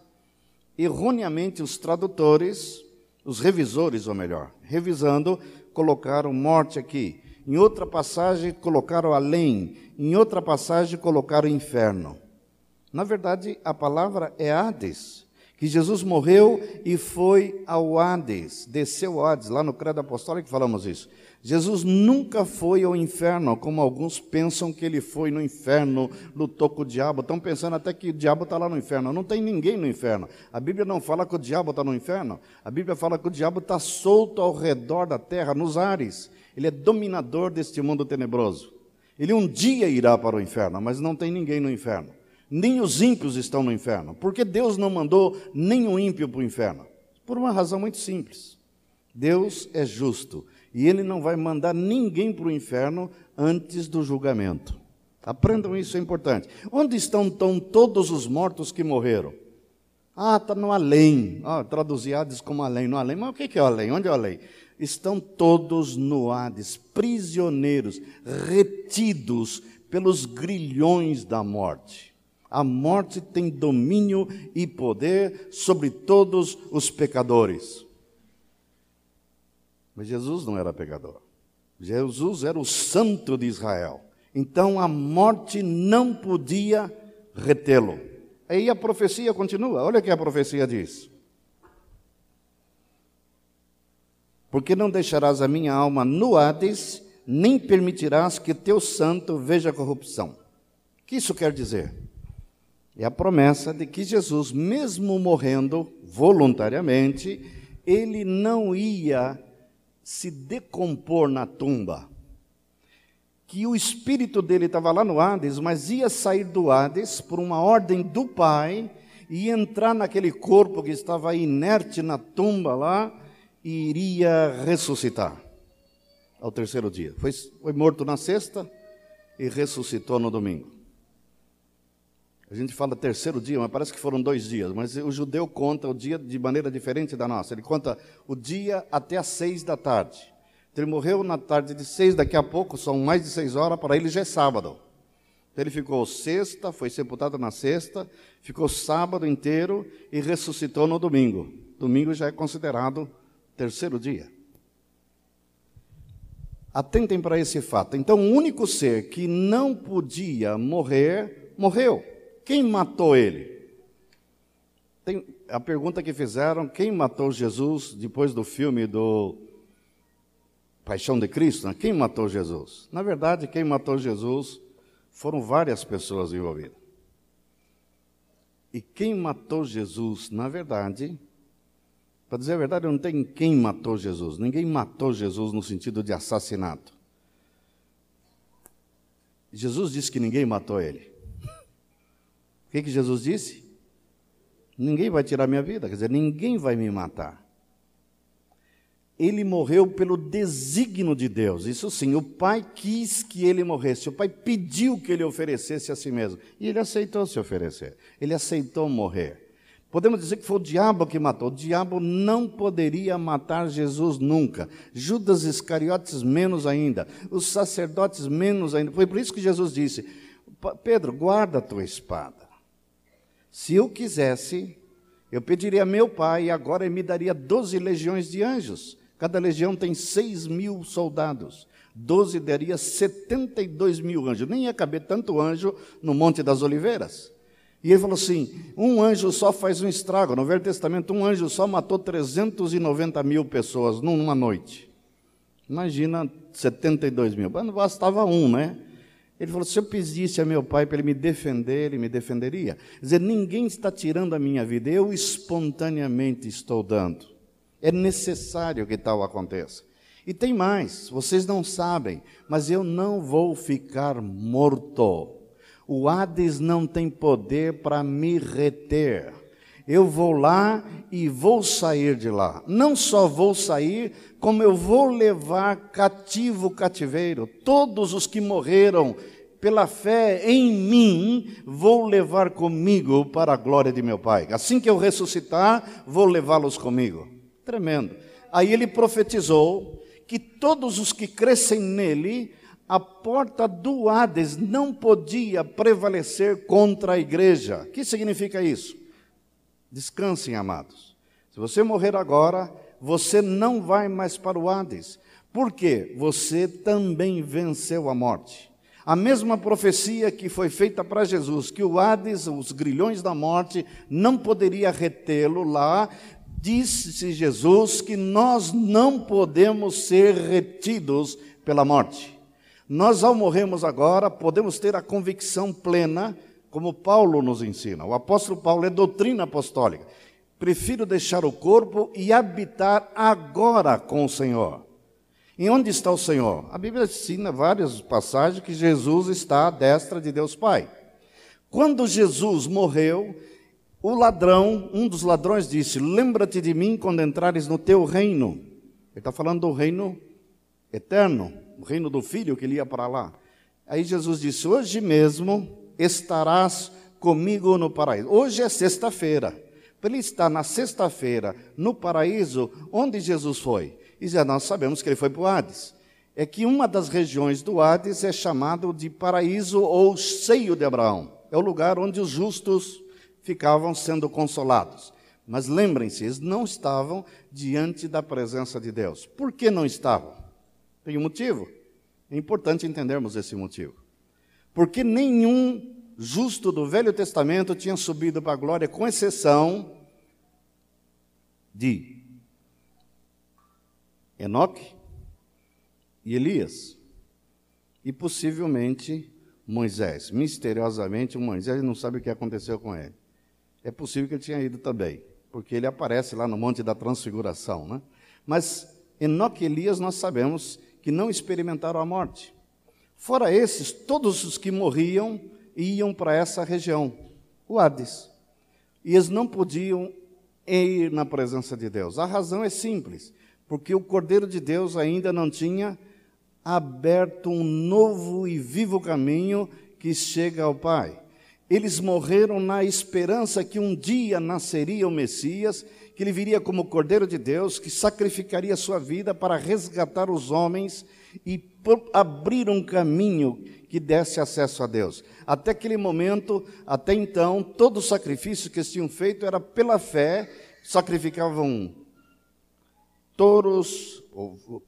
Erroneamente, os tradutores, os revisores, ou melhor, revisando, colocaram morte aqui. Em outra passagem, colocaram além. Em outra passagem, colocaram inferno. Na verdade, a palavra é Hades, que Jesus morreu e foi ao Hades, desceu ao Hades, lá no Credo Apostólico falamos isso. Jesus nunca foi ao inferno, como alguns pensam que ele foi no inferno, lutou com o diabo. Estão pensando até que o diabo está lá no inferno. Não tem ninguém no inferno. A Bíblia não fala que o diabo está no inferno. A Bíblia fala que o diabo está solto ao redor da terra, nos ares. Ele é dominador deste mundo tenebroso. Ele um dia irá para o inferno, mas não tem ninguém no inferno. Nem os ímpios estão no inferno. Porque Deus não mandou nenhum ímpio para o inferno? Por uma razão muito simples. Deus é justo e ele não vai mandar ninguém para o inferno antes do julgamento. Aprendam isso, é importante. Onde estão então todos os mortos que morreram? Ah, está no além. Ah, Hades como além, no além. Mas o que é o além? Onde é o além? Estão todos no Hades, prisioneiros, retidos pelos grilhões da morte. A morte tem domínio e poder sobre todos os pecadores. Mas Jesus não era pecador. Jesus era o santo de Israel. Então a morte não podia retê-lo. Aí a profecia continua. Olha o que a profecia diz. Porque não deixarás a minha alma no Hades, nem permitirás que teu santo veja corrupção. O que isso quer dizer? É a promessa de que Jesus, mesmo morrendo voluntariamente, ele não ia se decompor na tumba. Que o espírito dele estava lá no Hades, mas ia sair do Hades por uma ordem do Pai e entrar naquele corpo que estava inerte na tumba lá e iria ressuscitar ao terceiro dia. Foi, foi morto na sexta e ressuscitou no domingo. A gente fala terceiro dia, mas parece que foram dois dias. Mas o judeu conta o dia de maneira diferente da nossa. Ele conta o dia até às seis da tarde. Então, ele morreu na tarde de seis, daqui a pouco, são mais de seis horas, para ele já é sábado. Então, ele ficou sexta, foi sepultado na sexta, ficou sábado inteiro e ressuscitou no domingo. Domingo já é considerado terceiro dia. Atentem para esse fato. Então, o único ser que não podia morrer, morreu. Quem matou ele? Tem a pergunta que fizeram: quem matou Jesus depois do filme do Paixão de Cristo? Né? Quem matou Jesus? Na verdade, quem matou Jesus foram várias pessoas envolvidas. E quem matou Jesus, na verdade, para dizer a verdade, não tem quem matou Jesus. Ninguém matou Jesus no sentido de assassinato. Jesus disse que ninguém matou ele. O que, que Jesus disse? Ninguém vai tirar minha vida, quer dizer, ninguém vai me matar. Ele morreu pelo desígnio de Deus. Isso sim, o Pai quis que ele morresse. O Pai pediu que ele oferecesse a si mesmo. E ele aceitou se oferecer. Ele aceitou morrer. Podemos dizer que foi o diabo que matou. O diabo não poderia matar Jesus nunca. Judas Iscariotes menos ainda. Os sacerdotes menos ainda. Foi por isso que Jesus disse: Pedro, guarda a tua espada. Se eu quisesse, eu pediria a meu pai e agora ele me daria 12 legiões de anjos. Cada legião tem 6 mil soldados. 12 daria 72 mil anjos. Nem ia caber tanto anjo no Monte das Oliveiras. E ele falou assim: um anjo só faz um estrago. No Velho Testamento, um anjo só matou 390 mil pessoas numa noite. Imagina 72 mil. Não bastava um, né? Ele falou: se eu pedisse a meu pai para ele me defender, ele me defenderia. Quer dizer, ninguém está tirando a minha vida, eu espontaneamente estou dando. É necessário que tal aconteça. E tem mais, vocês não sabem, mas eu não vou ficar morto. O Hades não tem poder para me reter. Eu vou lá e vou sair de lá. Não só vou sair, como eu vou levar cativo o cativeiro. Todos os que morreram pela fé em mim, vou levar comigo para a glória de meu Pai. Assim que eu ressuscitar, vou levá-los comigo. Tremendo. Aí ele profetizou que todos os que crescem nele a porta do Hades não podia prevalecer contra a igreja. O que significa isso? Descansem, amados. Se você morrer agora, você não vai mais para o Hades. Por quê? Você também venceu a morte. A mesma profecia que foi feita para Jesus, que o Hades, os grilhões da morte, não poderia retê-lo lá, disse Jesus que nós não podemos ser retidos pela morte. Nós, ao morrermos agora, podemos ter a convicção plena, como Paulo nos ensina. O apóstolo Paulo é doutrina apostólica. Prefiro deixar o corpo e habitar agora com o Senhor. E onde está o Senhor? A Bíblia ensina várias passagens que Jesus está à destra de Deus Pai. Quando Jesus morreu, o ladrão, um dos ladrões, disse: Lembra-te de mim quando entrares no teu reino. Ele está falando do reino eterno o reino do filho que ele ia para lá. Aí Jesus disse: Hoje mesmo estarás comigo no paraíso. Hoje é sexta-feira. Para ele estar na sexta-feira no paraíso, onde Jesus foi? E já nós sabemos que ele foi para o Hades. É que uma das regiões do Hades é chamado de paraíso ou seio de Abraão. É o lugar onde os justos ficavam sendo consolados. Mas lembrem-se, eles não estavam diante da presença de Deus. Por que não estavam? Tem um motivo. É importante entendermos esse motivo. Porque nenhum justo do Velho Testamento tinha subido para a glória, com exceção de Enoque e Elias. E possivelmente Moisés. Misteriosamente, Moisés não sabe o que aconteceu com ele. É possível que ele tinha ido também, porque ele aparece lá no Monte da Transfiguração. Né? Mas Enoque e Elias nós sabemos que não experimentaram a morte. Fora esses, todos os que morriam iam para essa região, o Hades. E eles não podiam ir na presença de Deus. A razão é simples, porque o Cordeiro de Deus ainda não tinha aberto um novo e vivo caminho que chega ao Pai. Eles morreram na esperança que um dia nasceria o Messias que ele viria como Cordeiro de Deus, que sacrificaria sua vida para resgatar os homens e abrir um caminho que desse acesso a Deus. Até aquele momento, até então, todo o sacrifício que eles tinham feito era pela fé, sacrificavam touros,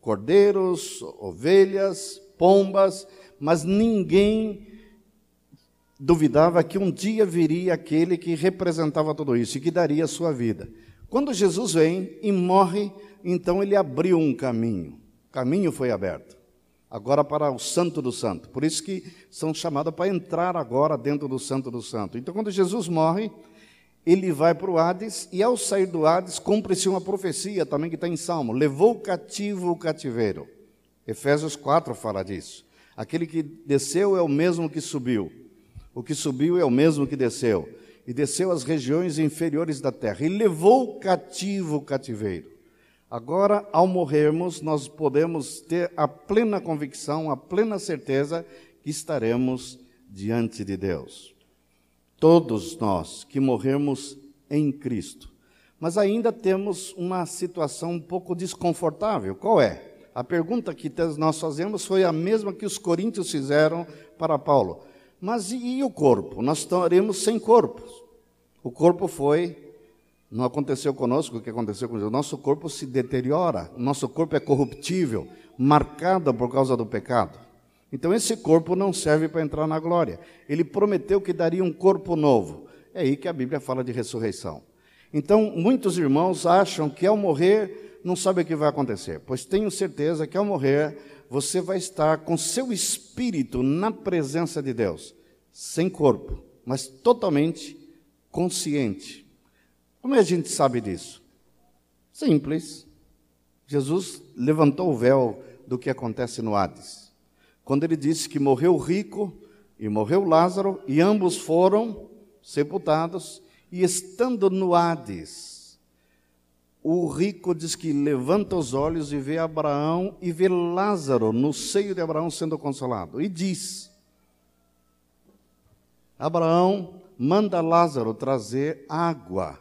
cordeiros, ovelhas, pombas, mas ninguém duvidava que um dia viria aquele que representava tudo isso e que daria a sua vida. Quando Jesus vem e morre, então ele abriu um caminho. O caminho foi aberto. Agora para o Santo do Santo. Por isso que são chamados para entrar agora dentro do Santo do Santo. Então, quando Jesus morre, ele vai para o Hades, e ao sair do Hades, cumpre-se uma profecia também que está em Salmo: levou cativo o cativeiro. Efésios 4 fala disso. Aquele que desceu é o mesmo que subiu. O que subiu é o mesmo que desceu e desceu às regiões inferiores da terra e levou cativo o cativeiro. Agora, ao morrermos, nós podemos ter a plena convicção, a plena certeza que estaremos diante de Deus. Todos nós que morremos em Cristo. Mas ainda temos uma situação um pouco desconfortável. Qual é? A pergunta que nós fazemos foi a mesma que os coríntios fizeram para Paulo. Mas e o corpo? Nós estaremos sem corpos. O corpo foi, não aconteceu conosco o que aconteceu com Jesus. Nosso corpo se deteriora, nosso corpo é corruptível, marcado por causa do pecado. Então esse corpo não serve para entrar na glória. Ele prometeu que daria um corpo novo. É aí que a Bíblia fala de ressurreição. Então, muitos irmãos acham que ao morrer não sabe o que vai acontecer, pois tenho certeza que ao morrer você vai estar com seu espírito na presença de Deus, sem corpo, mas totalmente consciente. Como a gente sabe disso? Simples. Jesus levantou o véu do que acontece no Hades. Quando ele disse que morreu rico e morreu Lázaro, e ambos foram sepultados, e estando no Hades, o rico diz que levanta os olhos e vê Abraão e vê Lázaro no seio de Abraão sendo consolado. E diz: Abraão manda Lázaro trazer água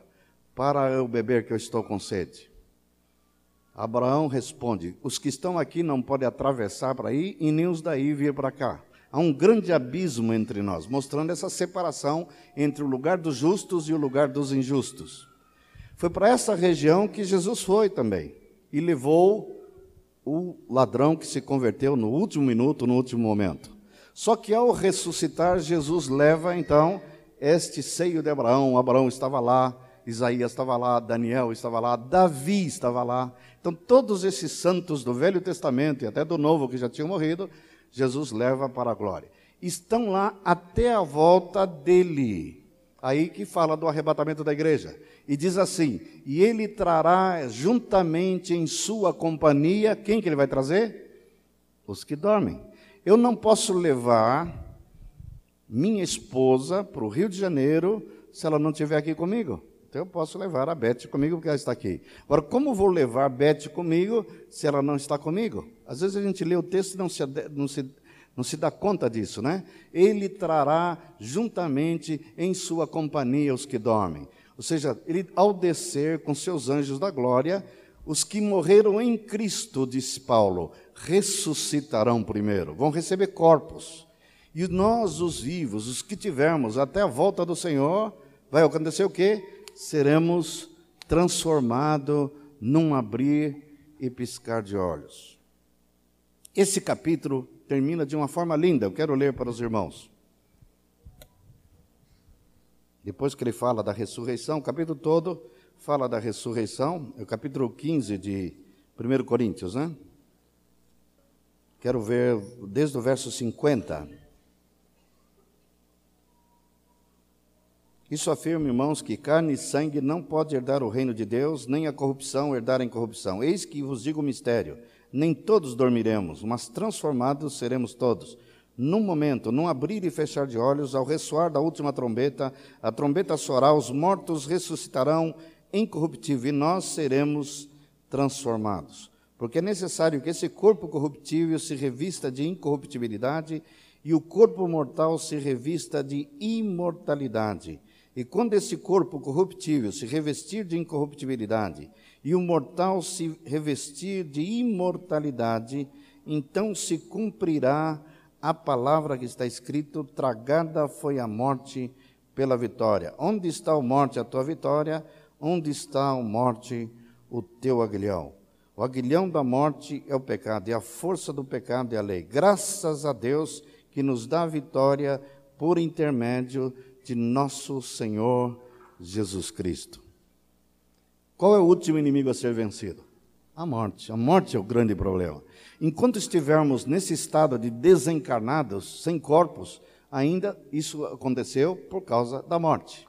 para eu beber, que eu estou com sede. Abraão responde: Os que estão aqui não podem atravessar para aí e nem os daí vir para cá. Há um grande abismo entre nós, mostrando essa separação entre o lugar dos justos e o lugar dos injustos. Foi para essa região que Jesus foi também e levou o ladrão que se converteu no último minuto, no último momento. Só que ao ressuscitar, Jesus leva então este seio de Abraão. Abraão estava lá, Isaías estava lá, Daniel estava lá, Davi estava lá. Então, todos esses santos do Velho Testamento e até do Novo que já tinham morrido, Jesus leva para a glória. Estão lá até a volta dele. Aí que fala do arrebatamento da igreja. E diz assim: E ele trará juntamente em sua companhia, quem que ele vai trazer? Os que dormem. Eu não posso levar minha esposa para o Rio de Janeiro se ela não estiver aqui comigo. Então eu posso levar a Beth comigo porque ela está aqui. Agora, como vou levar a Beth comigo se ela não está comigo? Às vezes a gente lê o texto e não se, não se, não se dá conta disso, né? Ele trará juntamente em sua companhia os que dormem. Ou seja, ele, ao descer com seus anjos da glória, os que morreram em Cristo, disse Paulo, ressuscitarão primeiro, vão receber corpos. E nós, os vivos, os que tivermos até a volta do Senhor, vai acontecer o quê? seremos transformados num abrir e piscar de olhos. Esse capítulo termina de uma forma linda, eu quero ler para os irmãos. Depois que ele fala da ressurreição, o capítulo todo fala da ressurreição, é o capítulo 15 de 1 Coríntios, né? Quero ver desde o verso 50. Isso afirma, irmãos, que carne e sangue não pode herdar o reino de Deus, nem a corrupção herdar a incorrupção. Eis que vos digo o mistério: nem todos dormiremos, mas transformados seremos todos. Num momento, num abrir e fechar de olhos, ao ressoar da última trombeta, a trombeta soará, os mortos ressuscitarão incorruptível e nós seremos transformados. Porque é necessário que esse corpo corruptível se revista de incorruptibilidade e o corpo mortal se revista de imortalidade. E quando esse corpo corruptível se revestir de incorruptibilidade e o mortal se revestir de imortalidade, então se cumprirá a palavra que está escrito: tragada foi a morte pela vitória. Onde está a morte, a tua vitória? Onde está a morte, o teu aguilhão? O aguilhão da morte é o pecado, e a força do pecado é a lei. Graças a Deus que nos dá a vitória por intermédio de nosso Senhor Jesus Cristo. Qual é o último inimigo a ser vencido? A morte. A morte é o grande problema. Enquanto estivermos nesse estado de desencarnados, sem corpos, ainda isso aconteceu por causa da morte.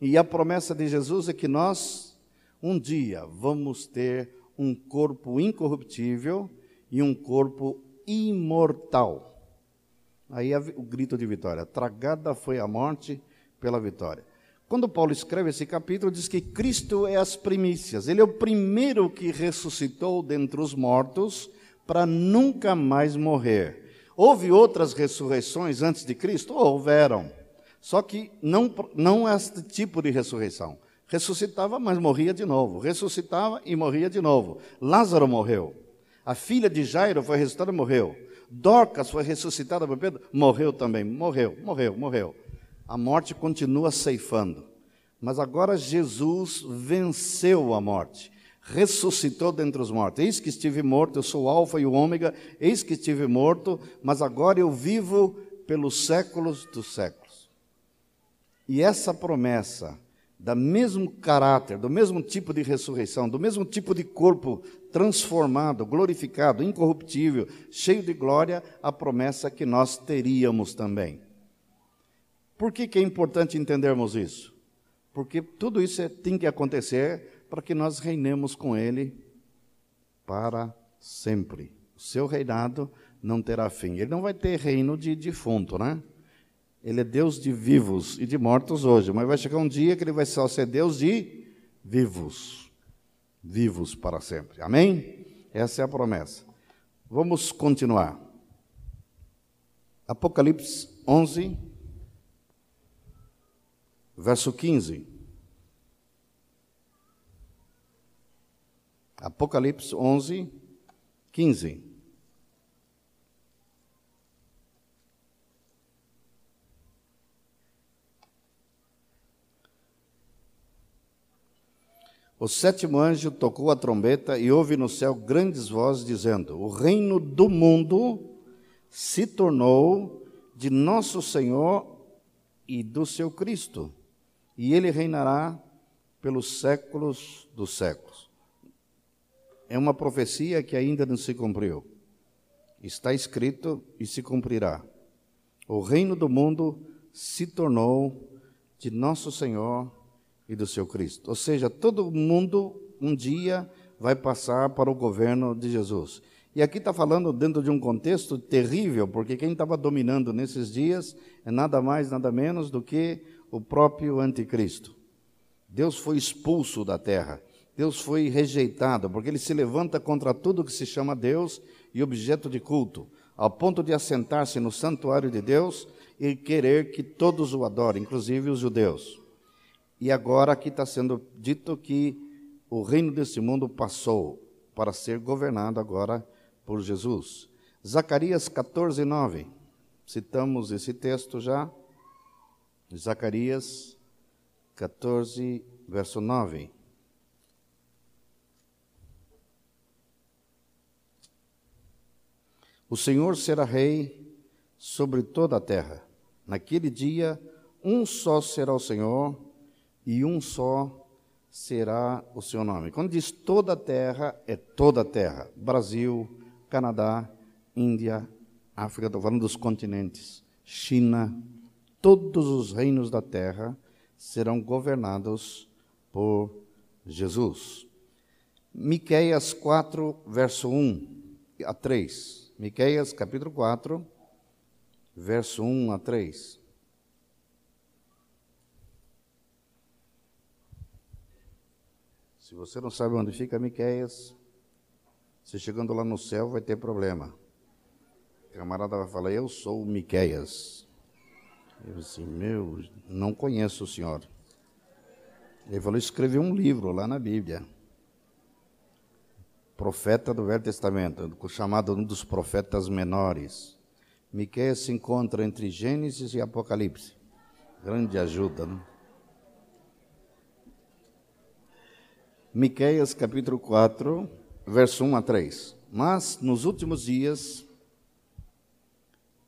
E a promessa de Jesus é que nós, um dia, vamos ter um corpo incorruptível e um corpo imortal. Aí o grito de vitória: tragada foi a morte pela vitória. Quando Paulo escreve esse capítulo, diz que Cristo é as primícias, ele é o primeiro que ressuscitou dentre os mortos para nunca mais morrer. Houve outras ressurreições antes de Cristo? Houveram. Só que não, não este tipo de ressurreição. Ressuscitava, mas morria de novo. Ressuscitava e morria de novo. Lázaro morreu. A filha de Jairo foi ressuscitada e morreu. Dorcas foi ressuscitada por Pedro, morreu também, morreu, morreu, morreu. A morte continua ceifando. Mas agora Jesus venceu a morte, ressuscitou dentre os mortos. Eis que estive morto, eu sou o Alfa e o Ômega, eis que estive morto, mas agora eu vivo pelos séculos dos séculos. E essa promessa, da mesmo caráter, do mesmo tipo de ressurreição, do mesmo tipo de corpo transformado, glorificado, incorruptível, cheio de glória, a promessa que nós teríamos também. Por que, que é importante entendermos isso? Porque tudo isso é, tem que acontecer para que nós reinemos com Ele para sempre. O seu reinado não terá fim. Ele não vai ter reino de defunto, né? Ele é Deus de vivos e de mortos hoje, mas vai chegar um dia que ele vai só ser Deus de vivos. Vivos para sempre. Amém? Essa é a promessa. Vamos continuar. Apocalipse 11, verso 15. Apocalipse 11, 15. O sétimo anjo tocou a trombeta e houve no céu grandes vozes dizendo: O reino do mundo se tornou de nosso Senhor e do seu Cristo, e ele reinará pelos séculos dos séculos. É uma profecia que ainda não se cumpriu. Está escrito e se cumprirá. O reino do mundo se tornou de nosso Senhor e do seu Cristo. Ou seja, todo mundo um dia vai passar para o governo de Jesus. E aqui está falando dentro de um contexto terrível, porque quem estava dominando nesses dias é nada mais, nada menos do que o próprio anticristo. Deus foi expulso da terra, Deus foi rejeitado, porque ele se levanta contra tudo que se chama Deus e objeto de culto, ao ponto de assentar-se no santuário de Deus e querer que todos o adorem, inclusive os judeus. E agora aqui está sendo dito que o reino desse mundo passou para ser governado agora por Jesus. Zacarias 14, 9. Citamos esse texto já. Zacarias 14, verso 9. O Senhor será rei sobre toda a terra. Naquele dia, um só será o Senhor e um só será o seu nome. Quando diz toda a terra, é toda a terra. Brasil, Canadá, Índia, África, estou falando dos continentes, China, todos os reinos da terra serão governados por Jesus. Miqueias 4, verso 1 a 3. Miqueias capítulo 4, verso 1 a 3. Se você não sabe onde fica Miqueias, você chegando lá no céu vai ter problema. O camarada vai falar, eu sou o Miqueias. Eu disse, meu, não conheço o senhor. Ele falou, escreveu um livro lá na Bíblia. Profeta do Velho Testamento, chamado um dos profetas menores. Miqueias se encontra entre Gênesis e Apocalipse. Grande ajuda, não? Miqueias capítulo 4, verso 1 a 3. Mas nos últimos dias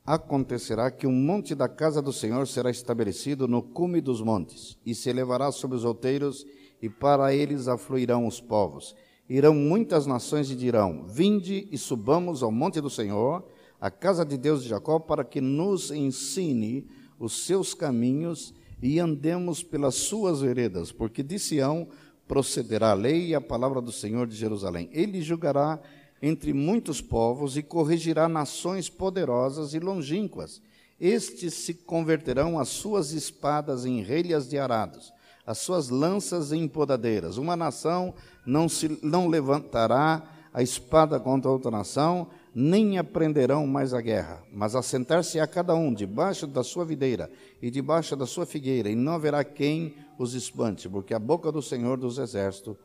acontecerá que um monte da casa do Senhor será estabelecido no cume dos montes, e se elevará sobre os outeiros, e para eles afluirão os povos. Irão muitas nações e dirão: Vinde e subamos ao monte do Senhor, a casa de Deus de Jacó, para que nos ensine os seus caminhos e andemos pelas suas veredas, porque de Sião procederá a lei e a palavra do Senhor de Jerusalém. Ele julgará entre muitos povos e corrigirá nações poderosas e longínquas. Estes se converterão as suas espadas em relhas de arados, as suas lanças em podadeiras. Uma nação não se não levantará a espada contra outra nação, nem aprenderão mais a guerra, mas assentar-se a cada um debaixo da sua videira e debaixo da sua figueira, e não haverá quem os espante, porque a boca do Senhor dos Exércitos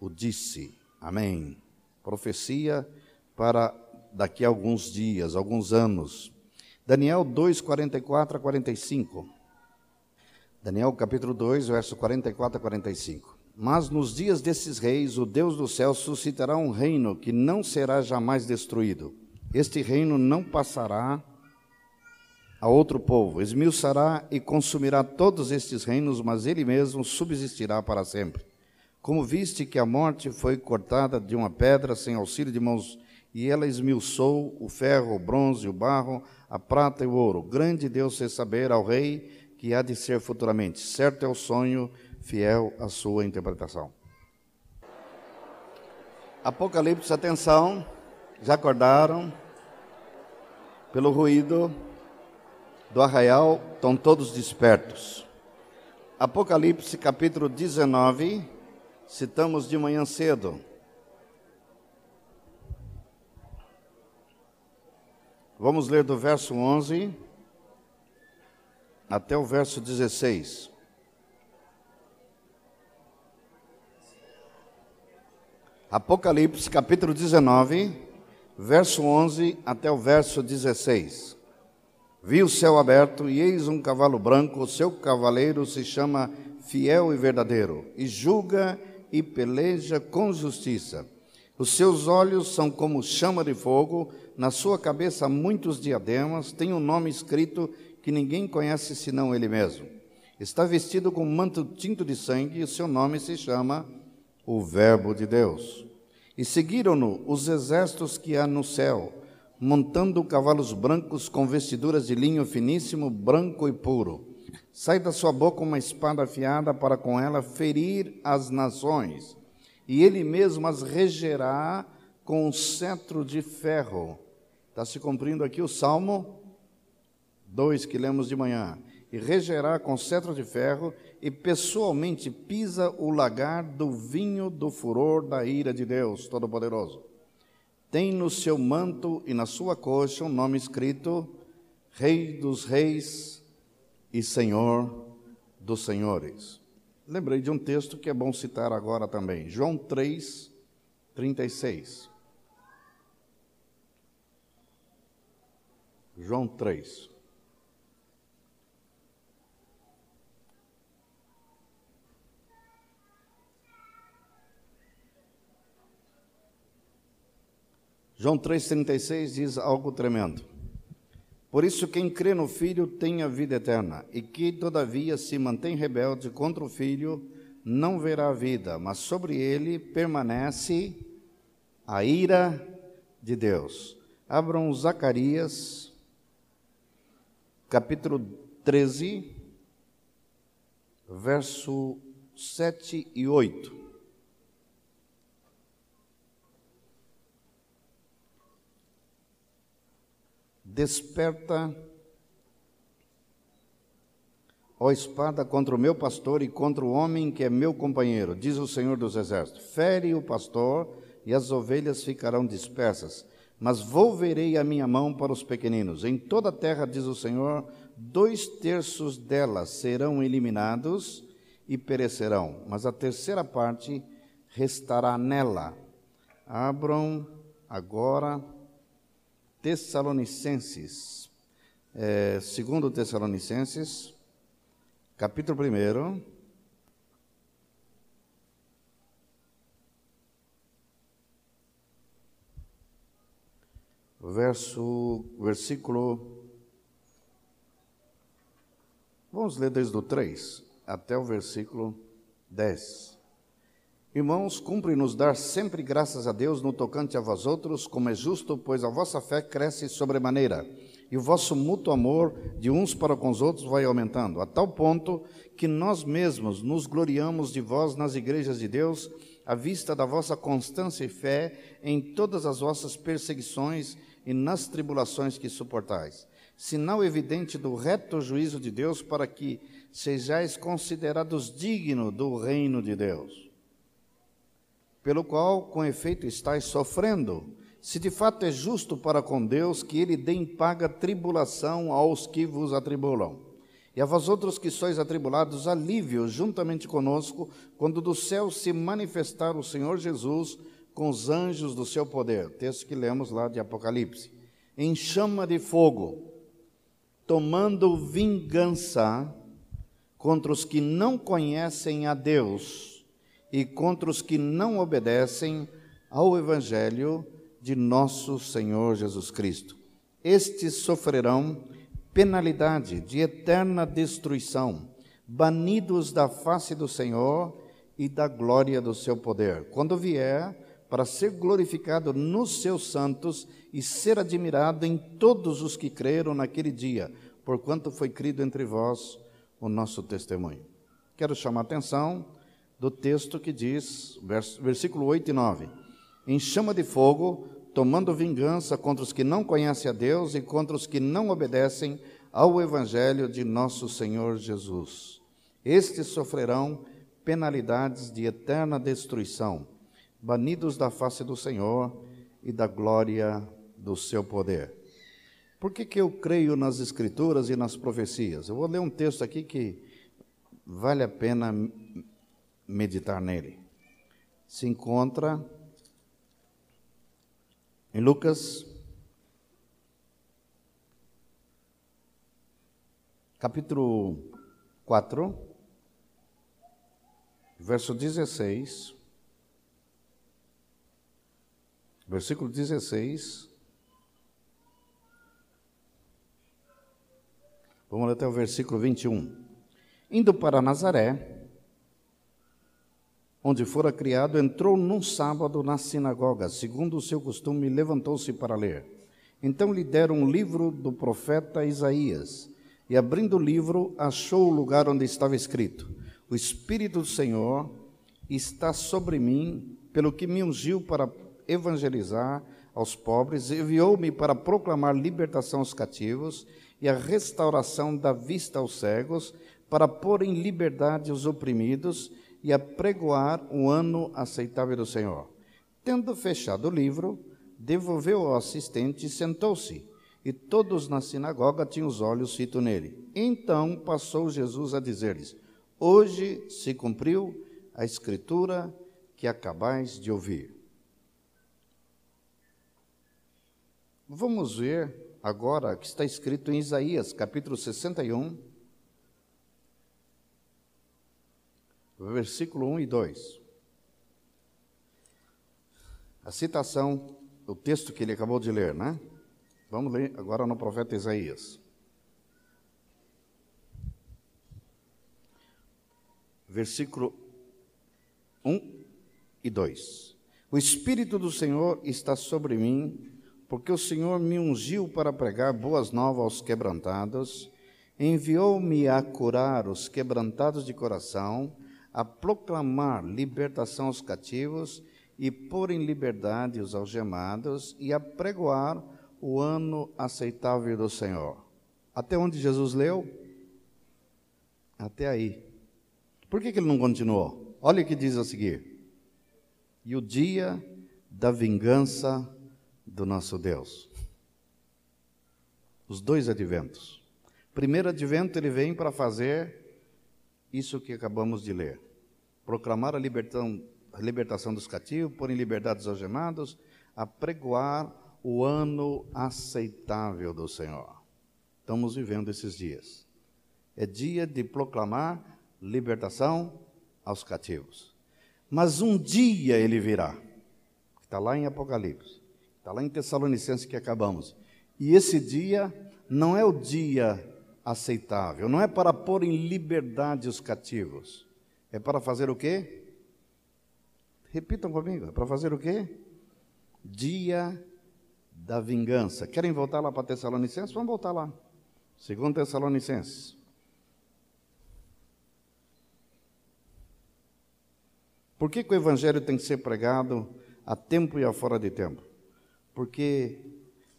o disse. Amém. Profecia para daqui a alguns dias, alguns anos. Daniel 2, 44 a 45. Daniel capítulo 2, verso 44 a 45. Mas nos dias desses reis, o Deus do céu suscitará um reino que não será jamais destruído. Este reino não passará a outro povo. Esmiuçará e consumirá todos estes reinos, mas ele mesmo subsistirá para sempre. Como viste que a morte foi cortada de uma pedra sem auxílio de mãos, e ela esmiuçou o ferro, o bronze, o barro, a prata e o ouro. Grande Deus fez saber ao rei que há de ser futuramente. Certo é o sonho, fiel à sua interpretação. Apocalipse, atenção, já acordaram? Pelo ruído do arraial, estão todos despertos. Apocalipse capítulo 19, citamos de manhã cedo. Vamos ler do verso 11 até o verso 16. Apocalipse capítulo 19, verso 11 até o verso 16. Vi o céu aberto e eis um cavalo branco, o seu cavaleiro se chama Fiel e Verdadeiro, e julga e peleja com justiça. Os seus olhos são como chama de fogo, na sua cabeça muitos diademas, tem um nome escrito que ninguém conhece senão ele mesmo. Está vestido com um manto tinto de sangue e o seu nome se chama o Verbo de Deus. E seguiram-no os exércitos que há no céu montando cavalos brancos com vestiduras de linho finíssimo, branco e puro. Sai da sua boca uma espada afiada para com ela ferir as nações, e ele mesmo as regerá com um cetro de ferro. Está se cumprindo aqui o Salmo 2 que lemos de manhã. E regerá com cetro de ferro, e pessoalmente pisa o lagar do vinho do furor da ira de Deus Todo-Poderoso tem no seu manto e na sua coxa um nome escrito: Rei dos Reis e Senhor dos Senhores. Lembrei de um texto que é bom citar agora também, João 3, 36. João 3. João 3,36 diz algo tremendo. Por isso, quem crê no Filho tem a vida eterna, e que, todavia, se mantém rebelde contra o Filho, não verá a vida, mas sobre ele permanece a ira de Deus. Abram Zacarias, capítulo 13, verso 7 e 8. Desperta, ó espada, contra o meu pastor e contra o homem que é meu companheiro, diz o Senhor dos Exércitos. Fere o pastor e as ovelhas ficarão dispersas, mas volverei a minha mão para os pequeninos. Em toda a terra, diz o Senhor, dois terços delas serão eliminados e perecerão, mas a terceira parte restará nela. Abram agora Tessalonicenses, é, segundo Tessalonicenses, capítulo 1, verso, versículo. Vamos ler desde o 3 até o versículo 10. Irmãos, cumpre-nos dar sempre graças a Deus no tocante a vós outros, como é justo, pois a vossa fé cresce sobremaneira, e o vosso mútuo amor de uns para com os outros vai aumentando, a tal ponto que nós mesmos nos gloriamos de vós nas igrejas de Deus, à vista da vossa constância e fé em todas as vossas perseguições e nas tribulações que suportais. Sinal evidente do reto juízo de Deus para que sejais considerados dignos do reino de Deus pelo qual, com efeito, estáis sofrendo, se de fato é justo para com Deus que ele dê em paga tribulação aos que vos atribulam. E a vós outros que sois atribulados, alívio juntamente conosco, quando do céu se manifestar o Senhor Jesus com os anjos do seu poder. Texto que lemos lá de Apocalipse. Em chama de fogo, tomando vingança contra os que não conhecem a Deus e contra os que não obedecem ao Evangelho de nosso Senhor Jesus Cristo. Estes sofrerão penalidade de eterna destruição, banidos da face do Senhor e da glória do seu poder, quando vier para ser glorificado nos seus santos e ser admirado em todos os que creram naquele dia, porquanto foi crido entre vós o nosso testemunho. Quero chamar a atenção do texto que diz, versículo 8 e 9: Em chama de fogo, tomando vingança contra os que não conhecem a Deus e contra os que não obedecem ao evangelho de nosso Senhor Jesus. Estes sofrerão penalidades de eterna destruição banidos da face do Senhor e da glória do seu poder. Por que, que eu creio nas Escrituras e nas profecias? Eu vou ler um texto aqui que vale a pena meditar nele. Se encontra em Lucas, capítulo 4, verso 16. versículo 16. Vamos ler até o versículo 21. Indo para Nazaré, onde fora criado, entrou num sábado na sinagoga, segundo o seu costume, levantou-se para ler. Então lhe deram um livro do profeta Isaías, e abrindo o livro, achou o lugar onde estava escrito: O Espírito do Senhor está sobre mim, pelo que me ungiu para evangelizar aos pobres, enviou-me para proclamar libertação aos cativos e a restauração da vista aos cegos, para pôr em liberdade os oprimidos e a pregoar o ano aceitável do Senhor. Tendo fechado o livro, devolveu ao assistente e sentou-se. E todos na sinagoga tinham os olhos fitos nele. Então passou Jesus a dizer-lhes: Hoje se cumpriu a escritura que acabais de ouvir. Vamos ver agora o que está escrito em Isaías, capítulo 61, versículo 1 e 2. A citação, o texto que ele acabou de ler, né? Vamos ler agora no profeta Isaías. Versículo 1 e 2. O Espírito do Senhor está sobre mim, porque o Senhor me ungiu para pregar boas novas aos quebrantados, enviou-me a curar os quebrantados de coração, a proclamar libertação aos cativos e pôr em liberdade os algemados e a pregoar o ano aceitável do Senhor. Até onde Jesus leu? Até aí. Por que, que ele não continuou? Olha o que diz a seguir. E o dia da vingança do nosso Deus. Os dois adventos. Primeiro advento ele vem para fazer isso que acabamos de ler. Proclamar a, libertação, a libertação dos cativos, pôr em liberdade os algemados, apregoar o ano aceitável do Senhor. Estamos vivendo esses dias. É dia de proclamar libertação aos cativos. Mas um dia ele virá. Está lá em Apocalipse. Está lá em Tessalonicenses que acabamos. E esse dia não é o dia aceitável, não é para pôr em liberdade os cativos. É para fazer o quê? Repitam comigo, é para fazer o quê? Dia da vingança. Querem voltar lá para Tessalonicenses? Vamos voltar lá. Segundo Tessalonicenses. Por que, que o evangelho tem que ser pregado a tempo e a fora de tempo? Porque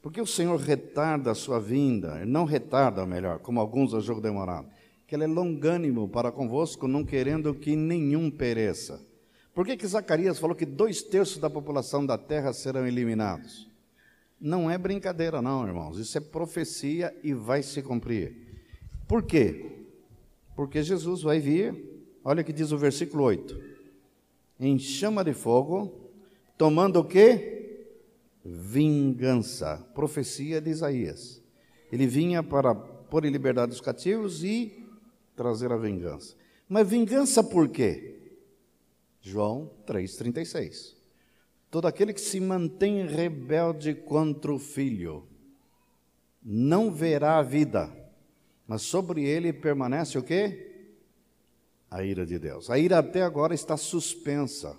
porque o Senhor retarda a sua vinda, não retarda, melhor, como alguns a jogo demorado, que ele é longânimo para convosco, não querendo que nenhum pereça. Por que, que Zacarias falou que dois terços da população da terra serão eliminados? Não é brincadeira, não, irmãos. Isso é profecia e vai se cumprir. Por quê? Porque Jesus vai vir, olha o que diz o versículo 8: em chama de fogo, tomando o quê? Vingança. Profecia de Isaías. Ele vinha para pôr em liberdade os cativos e trazer a vingança. Mas vingança por quê? João 3,36. Todo aquele que se mantém rebelde contra o filho não verá a vida, Mas sobre ele permanece o quê? A ira de Deus. A ira até agora está suspensa.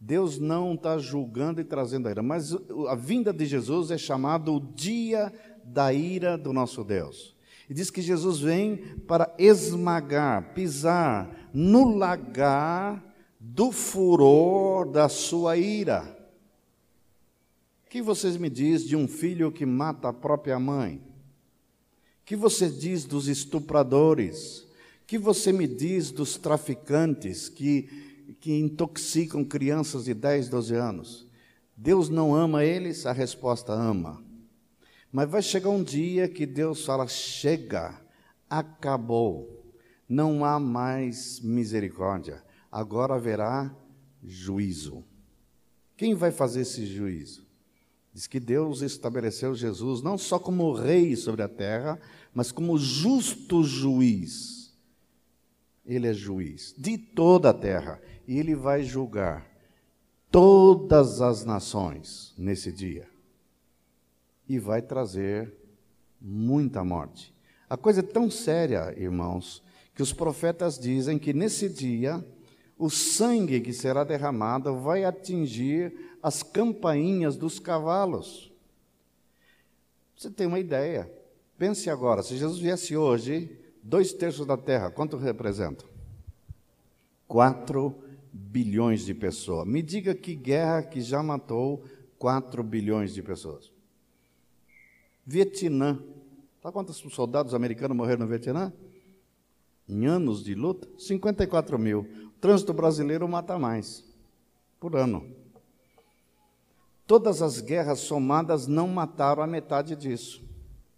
Deus não está julgando e trazendo a ira, mas a vinda de Jesus é chamado o dia da ira do nosso Deus. E diz que Jesus vem para esmagar, pisar no lagar do furor da sua ira. O que vocês me diz de um filho que mata a própria mãe? O que você diz dos estupradores? O que você me diz dos traficantes que que intoxicam crianças de 10, 12 anos. Deus não ama eles? A resposta ama. Mas vai chegar um dia que Deus fala: chega, acabou, não há mais misericórdia, agora haverá juízo. Quem vai fazer esse juízo? Diz que Deus estabeleceu Jesus não só como rei sobre a terra, mas como justo juiz. Ele é juiz de toda a terra e ele vai julgar todas as nações nesse dia e vai trazer muita morte. A coisa é tão séria, irmãos, que os profetas dizem que nesse dia o sangue que será derramado vai atingir as campainhas dos cavalos. Você tem uma ideia? Pense agora, se Jesus viesse hoje, dois terços da terra, quanto representa? Quatro bilhões de pessoas. Me diga que guerra que já matou 4 bilhões de pessoas. Vietnã. Sabe quantos soldados americanos morreram no Vietnã? Em anos de luta? 54 mil. O trânsito brasileiro mata mais por ano. Todas as guerras somadas não mataram a metade disso.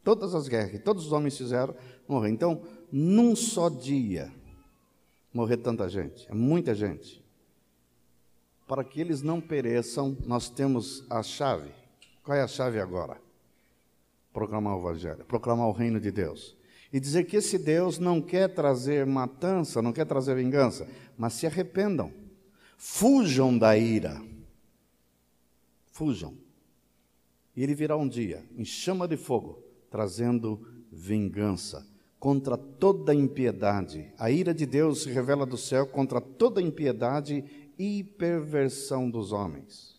Todas as guerras que todos os homens fizeram morrer. Então, num só dia, morrer tanta gente, é muita gente para que eles não pereçam, nós temos a chave. Qual é a chave agora? Proclamar o Evangelho, proclamar o reino de Deus. E dizer que esse Deus não quer trazer matança, não quer trazer vingança, mas se arrependam. Fujam da ira. Fujam. E ele virá um dia em chama de fogo, trazendo vingança contra toda impiedade. A ira de Deus se revela do céu contra toda impiedade e perversão dos homens.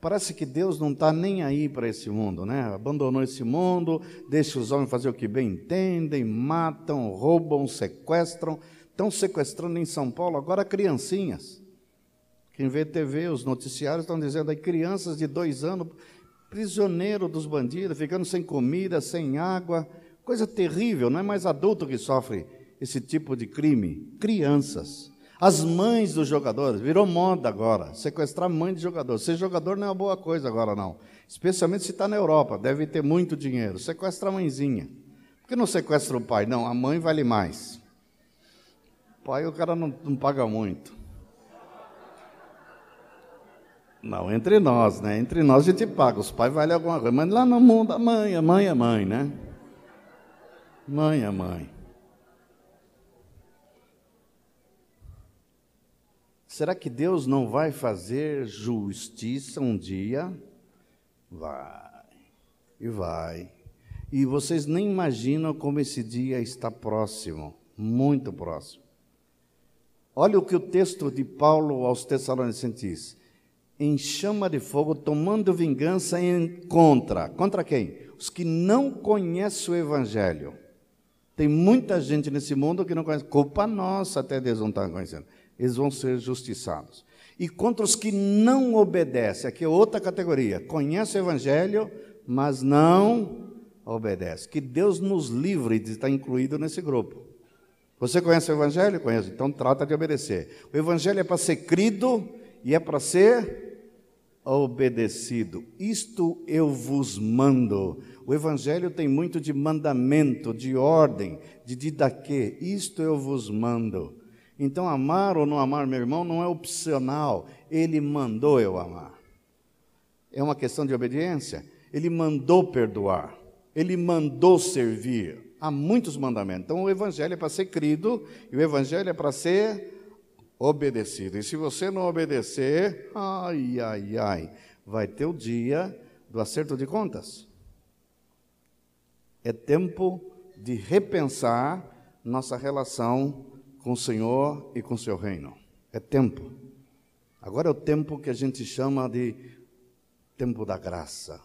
Parece que Deus não está nem aí para esse mundo, né? Abandonou esse mundo, deixa os homens fazer o que bem entendem, matam, roubam, sequestram. Estão sequestrando em São Paulo agora criancinhas. Quem vê TV, os noticiários estão dizendo aí crianças de dois anos, prisioneiro dos bandidos, ficando sem comida, sem água. Coisa terrível, não é mais adulto que sofre esse tipo de crime. Crianças. As mães dos jogadores, virou moda agora, sequestrar mãe de jogador. Ser jogador não é uma boa coisa agora, não. Especialmente se está na Europa, deve ter muito dinheiro. Sequestra a mãezinha. Por que não sequestra o pai? Não, a mãe vale mais. O pai o cara não, não paga muito. Não, entre nós, né? Entre nós a gente paga. Os pais valem alguma coisa. Mas lá no mundo, a mãe, a mãe é mãe, né? Mãe é mãe. Será que Deus não vai fazer justiça um dia? Vai, e vai. E vocês nem imaginam como esse dia está próximo, muito próximo. Olha o que o texto de Paulo aos Tessalonicenses diz: em chama de fogo, tomando vingança em contra. Contra quem? Os que não conhecem o Evangelho. Tem muita gente nesse mundo que não conhece. Culpa nossa, até Deus não está conhecendo eles vão ser justiçados. E contra os que não obedecem, aqui é outra categoria, conhece o Evangelho, mas não obedece. Que Deus nos livre de estar incluído nesse grupo. Você conhece o Evangelho? Conhece, então trata de obedecer. O Evangelho é para ser crido e é para ser obedecido. Isto eu vos mando. O Evangelho tem muito de mandamento, de ordem, de didaquê. Isto eu vos mando. Então, amar ou não amar meu irmão não é opcional, ele mandou eu amar. É uma questão de obediência. Ele mandou perdoar, ele mandou servir. Há muitos mandamentos. Então, o Evangelho é para ser crido e o Evangelho é para ser obedecido. E se você não obedecer, ai, ai, ai, vai ter o dia do acerto de contas. É tempo de repensar nossa relação com o Senhor e com o seu reino. É tempo. Agora é o tempo que a gente chama de tempo da graça.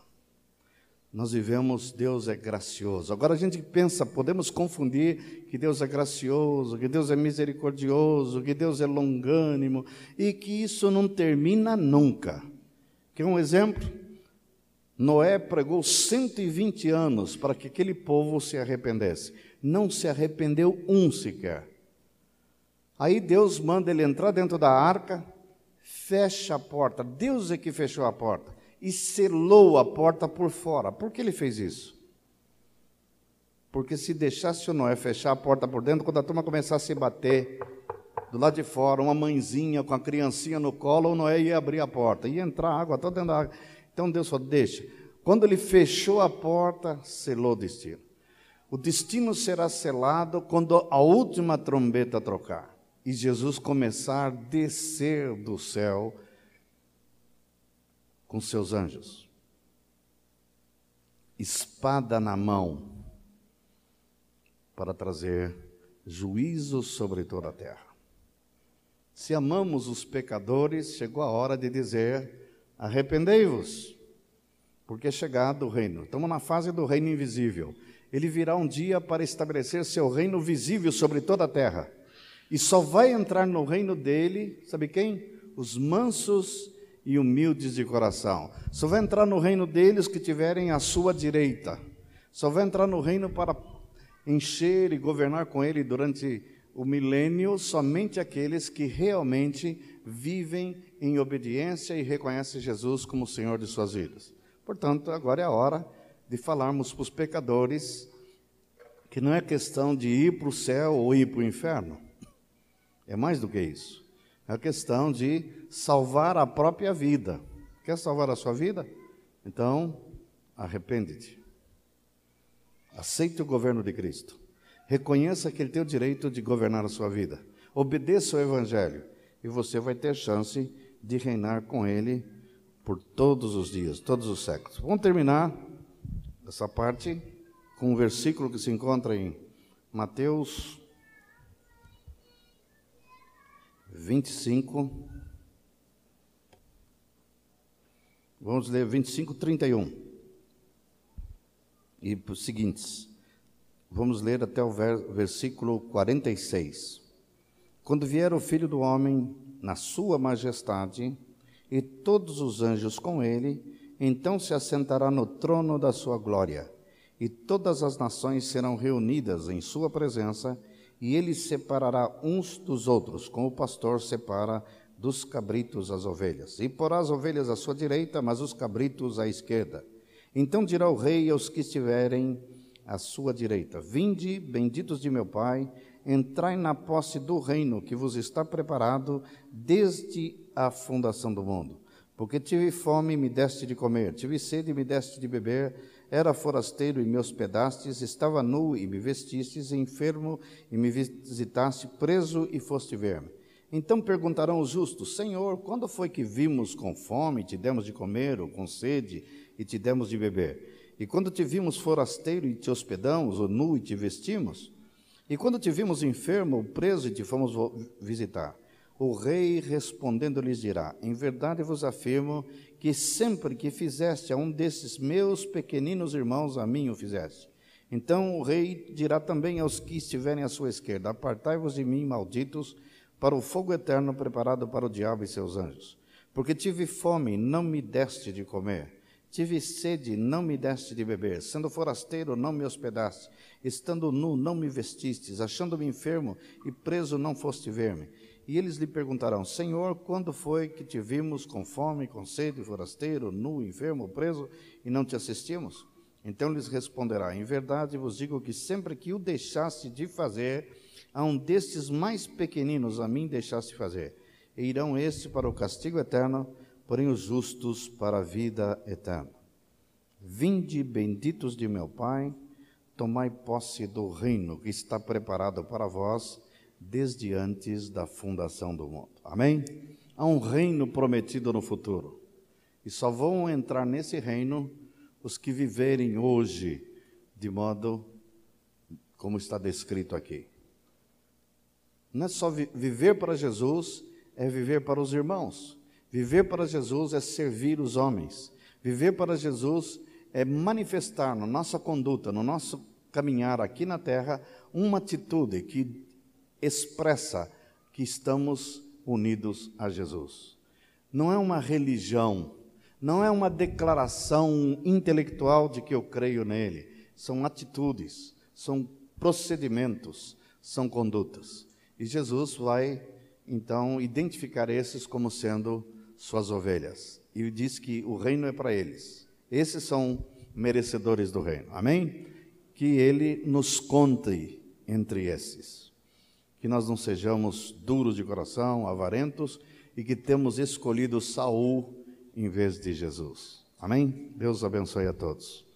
Nós vivemos, Deus é gracioso. Agora a gente pensa, podemos confundir que Deus é gracioso, que Deus é misericordioso, que Deus é longânimo e que isso não termina nunca. Quer um exemplo? Noé pregou 120 anos para que aquele povo se arrependesse. Não se arrependeu um sequer. Aí Deus manda ele entrar dentro da arca, fecha a porta. Deus é que fechou a porta e selou a porta por fora. Por que ele fez isso? Porque se deixasse o Noé fechar a porta por dentro, quando a turma começasse a se bater do lado de fora, uma mãezinha com a criancinha no colo, o Noé ia abrir a porta, ia entrar água toda dentro da água. Então Deus falou: deixa. Quando ele fechou a porta, selou o destino. O destino será selado quando a última trombeta trocar e Jesus começar a descer do céu com seus anjos, espada na mão, para trazer juízo sobre toda a terra. Se amamos os pecadores, chegou a hora de dizer: arrependei-vos, porque é chegado o reino. Estamos na fase do reino invisível. Ele virá um dia para estabelecer seu reino visível sobre toda a terra. E só vai entrar no reino dele, sabe quem? Os mansos e humildes de coração. Só vai entrar no reino deles que tiverem a sua direita. Só vai entrar no reino para encher e governar com ele durante o milênio somente aqueles que realmente vivem em obediência e reconhecem Jesus como Senhor de suas vidas. Portanto, agora é a hora de falarmos para os pecadores que não é questão de ir para o céu ou ir para o inferno. É mais do que isso. É a questão de salvar a própria vida. Quer salvar a sua vida? Então, arrepende-te. Aceite o governo de Cristo. Reconheça que Ele tem o direito de governar a sua vida. Obedeça o Evangelho e você vai ter chance de reinar com Ele por todos os dias, todos os séculos. Vamos terminar essa parte com um versículo que se encontra em Mateus 25. Vamos ler 25, 31. E os seguintes. Vamos ler até o versículo 46. Quando vier o Filho do Homem na sua majestade e todos os anjos com ele, então se assentará no trono da sua glória, e todas as nações serão reunidas em sua presença, e ele separará uns dos outros, como o pastor separa dos cabritos as ovelhas. E porá as ovelhas à sua direita, mas os cabritos à esquerda. Então dirá o rei aos que estiverem à sua direita: Vinde, benditos de meu Pai, entrai na posse do reino que vos está preparado desde a fundação do mundo. Porque tive fome e me deste de comer, tive sede e me deste de beber era forasteiro e me hospedastes, estava nu e me vestistes, enfermo e me visitaste, preso e foste ver-me. Então perguntarão os justos: Senhor, quando foi que vimos com fome te demos de comer, ou com sede e te demos de beber? E quando te vimos forasteiro e te hospedamos, ou nu e te vestimos? E quando te vimos enfermo ou preso e te fomos visitar? O rei respondendo lhes dirá: Em verdade vos afirmo que sempre que fizeste a um desses meus pequeninos irmãos, a mim o fizeste. Então o rei dirá também aos que estiverem à sua esquerda: Apartai-vos de mim, malditos, para o fogo eterno preparado para o diabo e seus anjos. Porque tive fome, não me deste de comer. Tive sede, não me deste de beber. Sendo forasteiro, não me hospedaste. Estando nu, não me vestistes. Achando-me enfermo e preso, não foste ver-me. E eles lhe perguntarão: Senhor, quando foi que te vimos com fome, com sede, forasteiro, nu, enfermo, preso, e não te assistimos? Então lhes responderá: Em verdade vos digo que sempre que o deixaste de fazer, a um destes mais pequeninos a mim deixaste fazer. E irão estes para o castigo eterno, porém os justos para a vida eterna. Vinde, benditos de meu Pai, tomai posse do reino que está preparado para vós desde antes da fundação do mundo. Amém? Há um reino prometido no futuro. E só vão entrar nesse reino os que viverem hoje de modo como está descrito aqui. Não é só vi viver para Jesus, é viver para os irmãos. Viver para Jesus é servir os homens. Viver para Jesus é manifestar na nossa conduta, no nosso caminhar aqui na terra, uma atitude que expressa que estamos unidos a Jesus. Não é uma religião, não é uma declaração intelectual de que eu creio nele, são atitudes, são procedimentos, são condutas. E Jesus vai então identificar esses como sendo suas ovelhas. E diz que o reino é para eles. Esses são merecedores do reino. Amém? Que ele nos conte entre esses. Que nós não sejamos duros de coração, avarentos e que temos escolhido Saul em vez de Jesus. Amém? Deus abençoe a todos.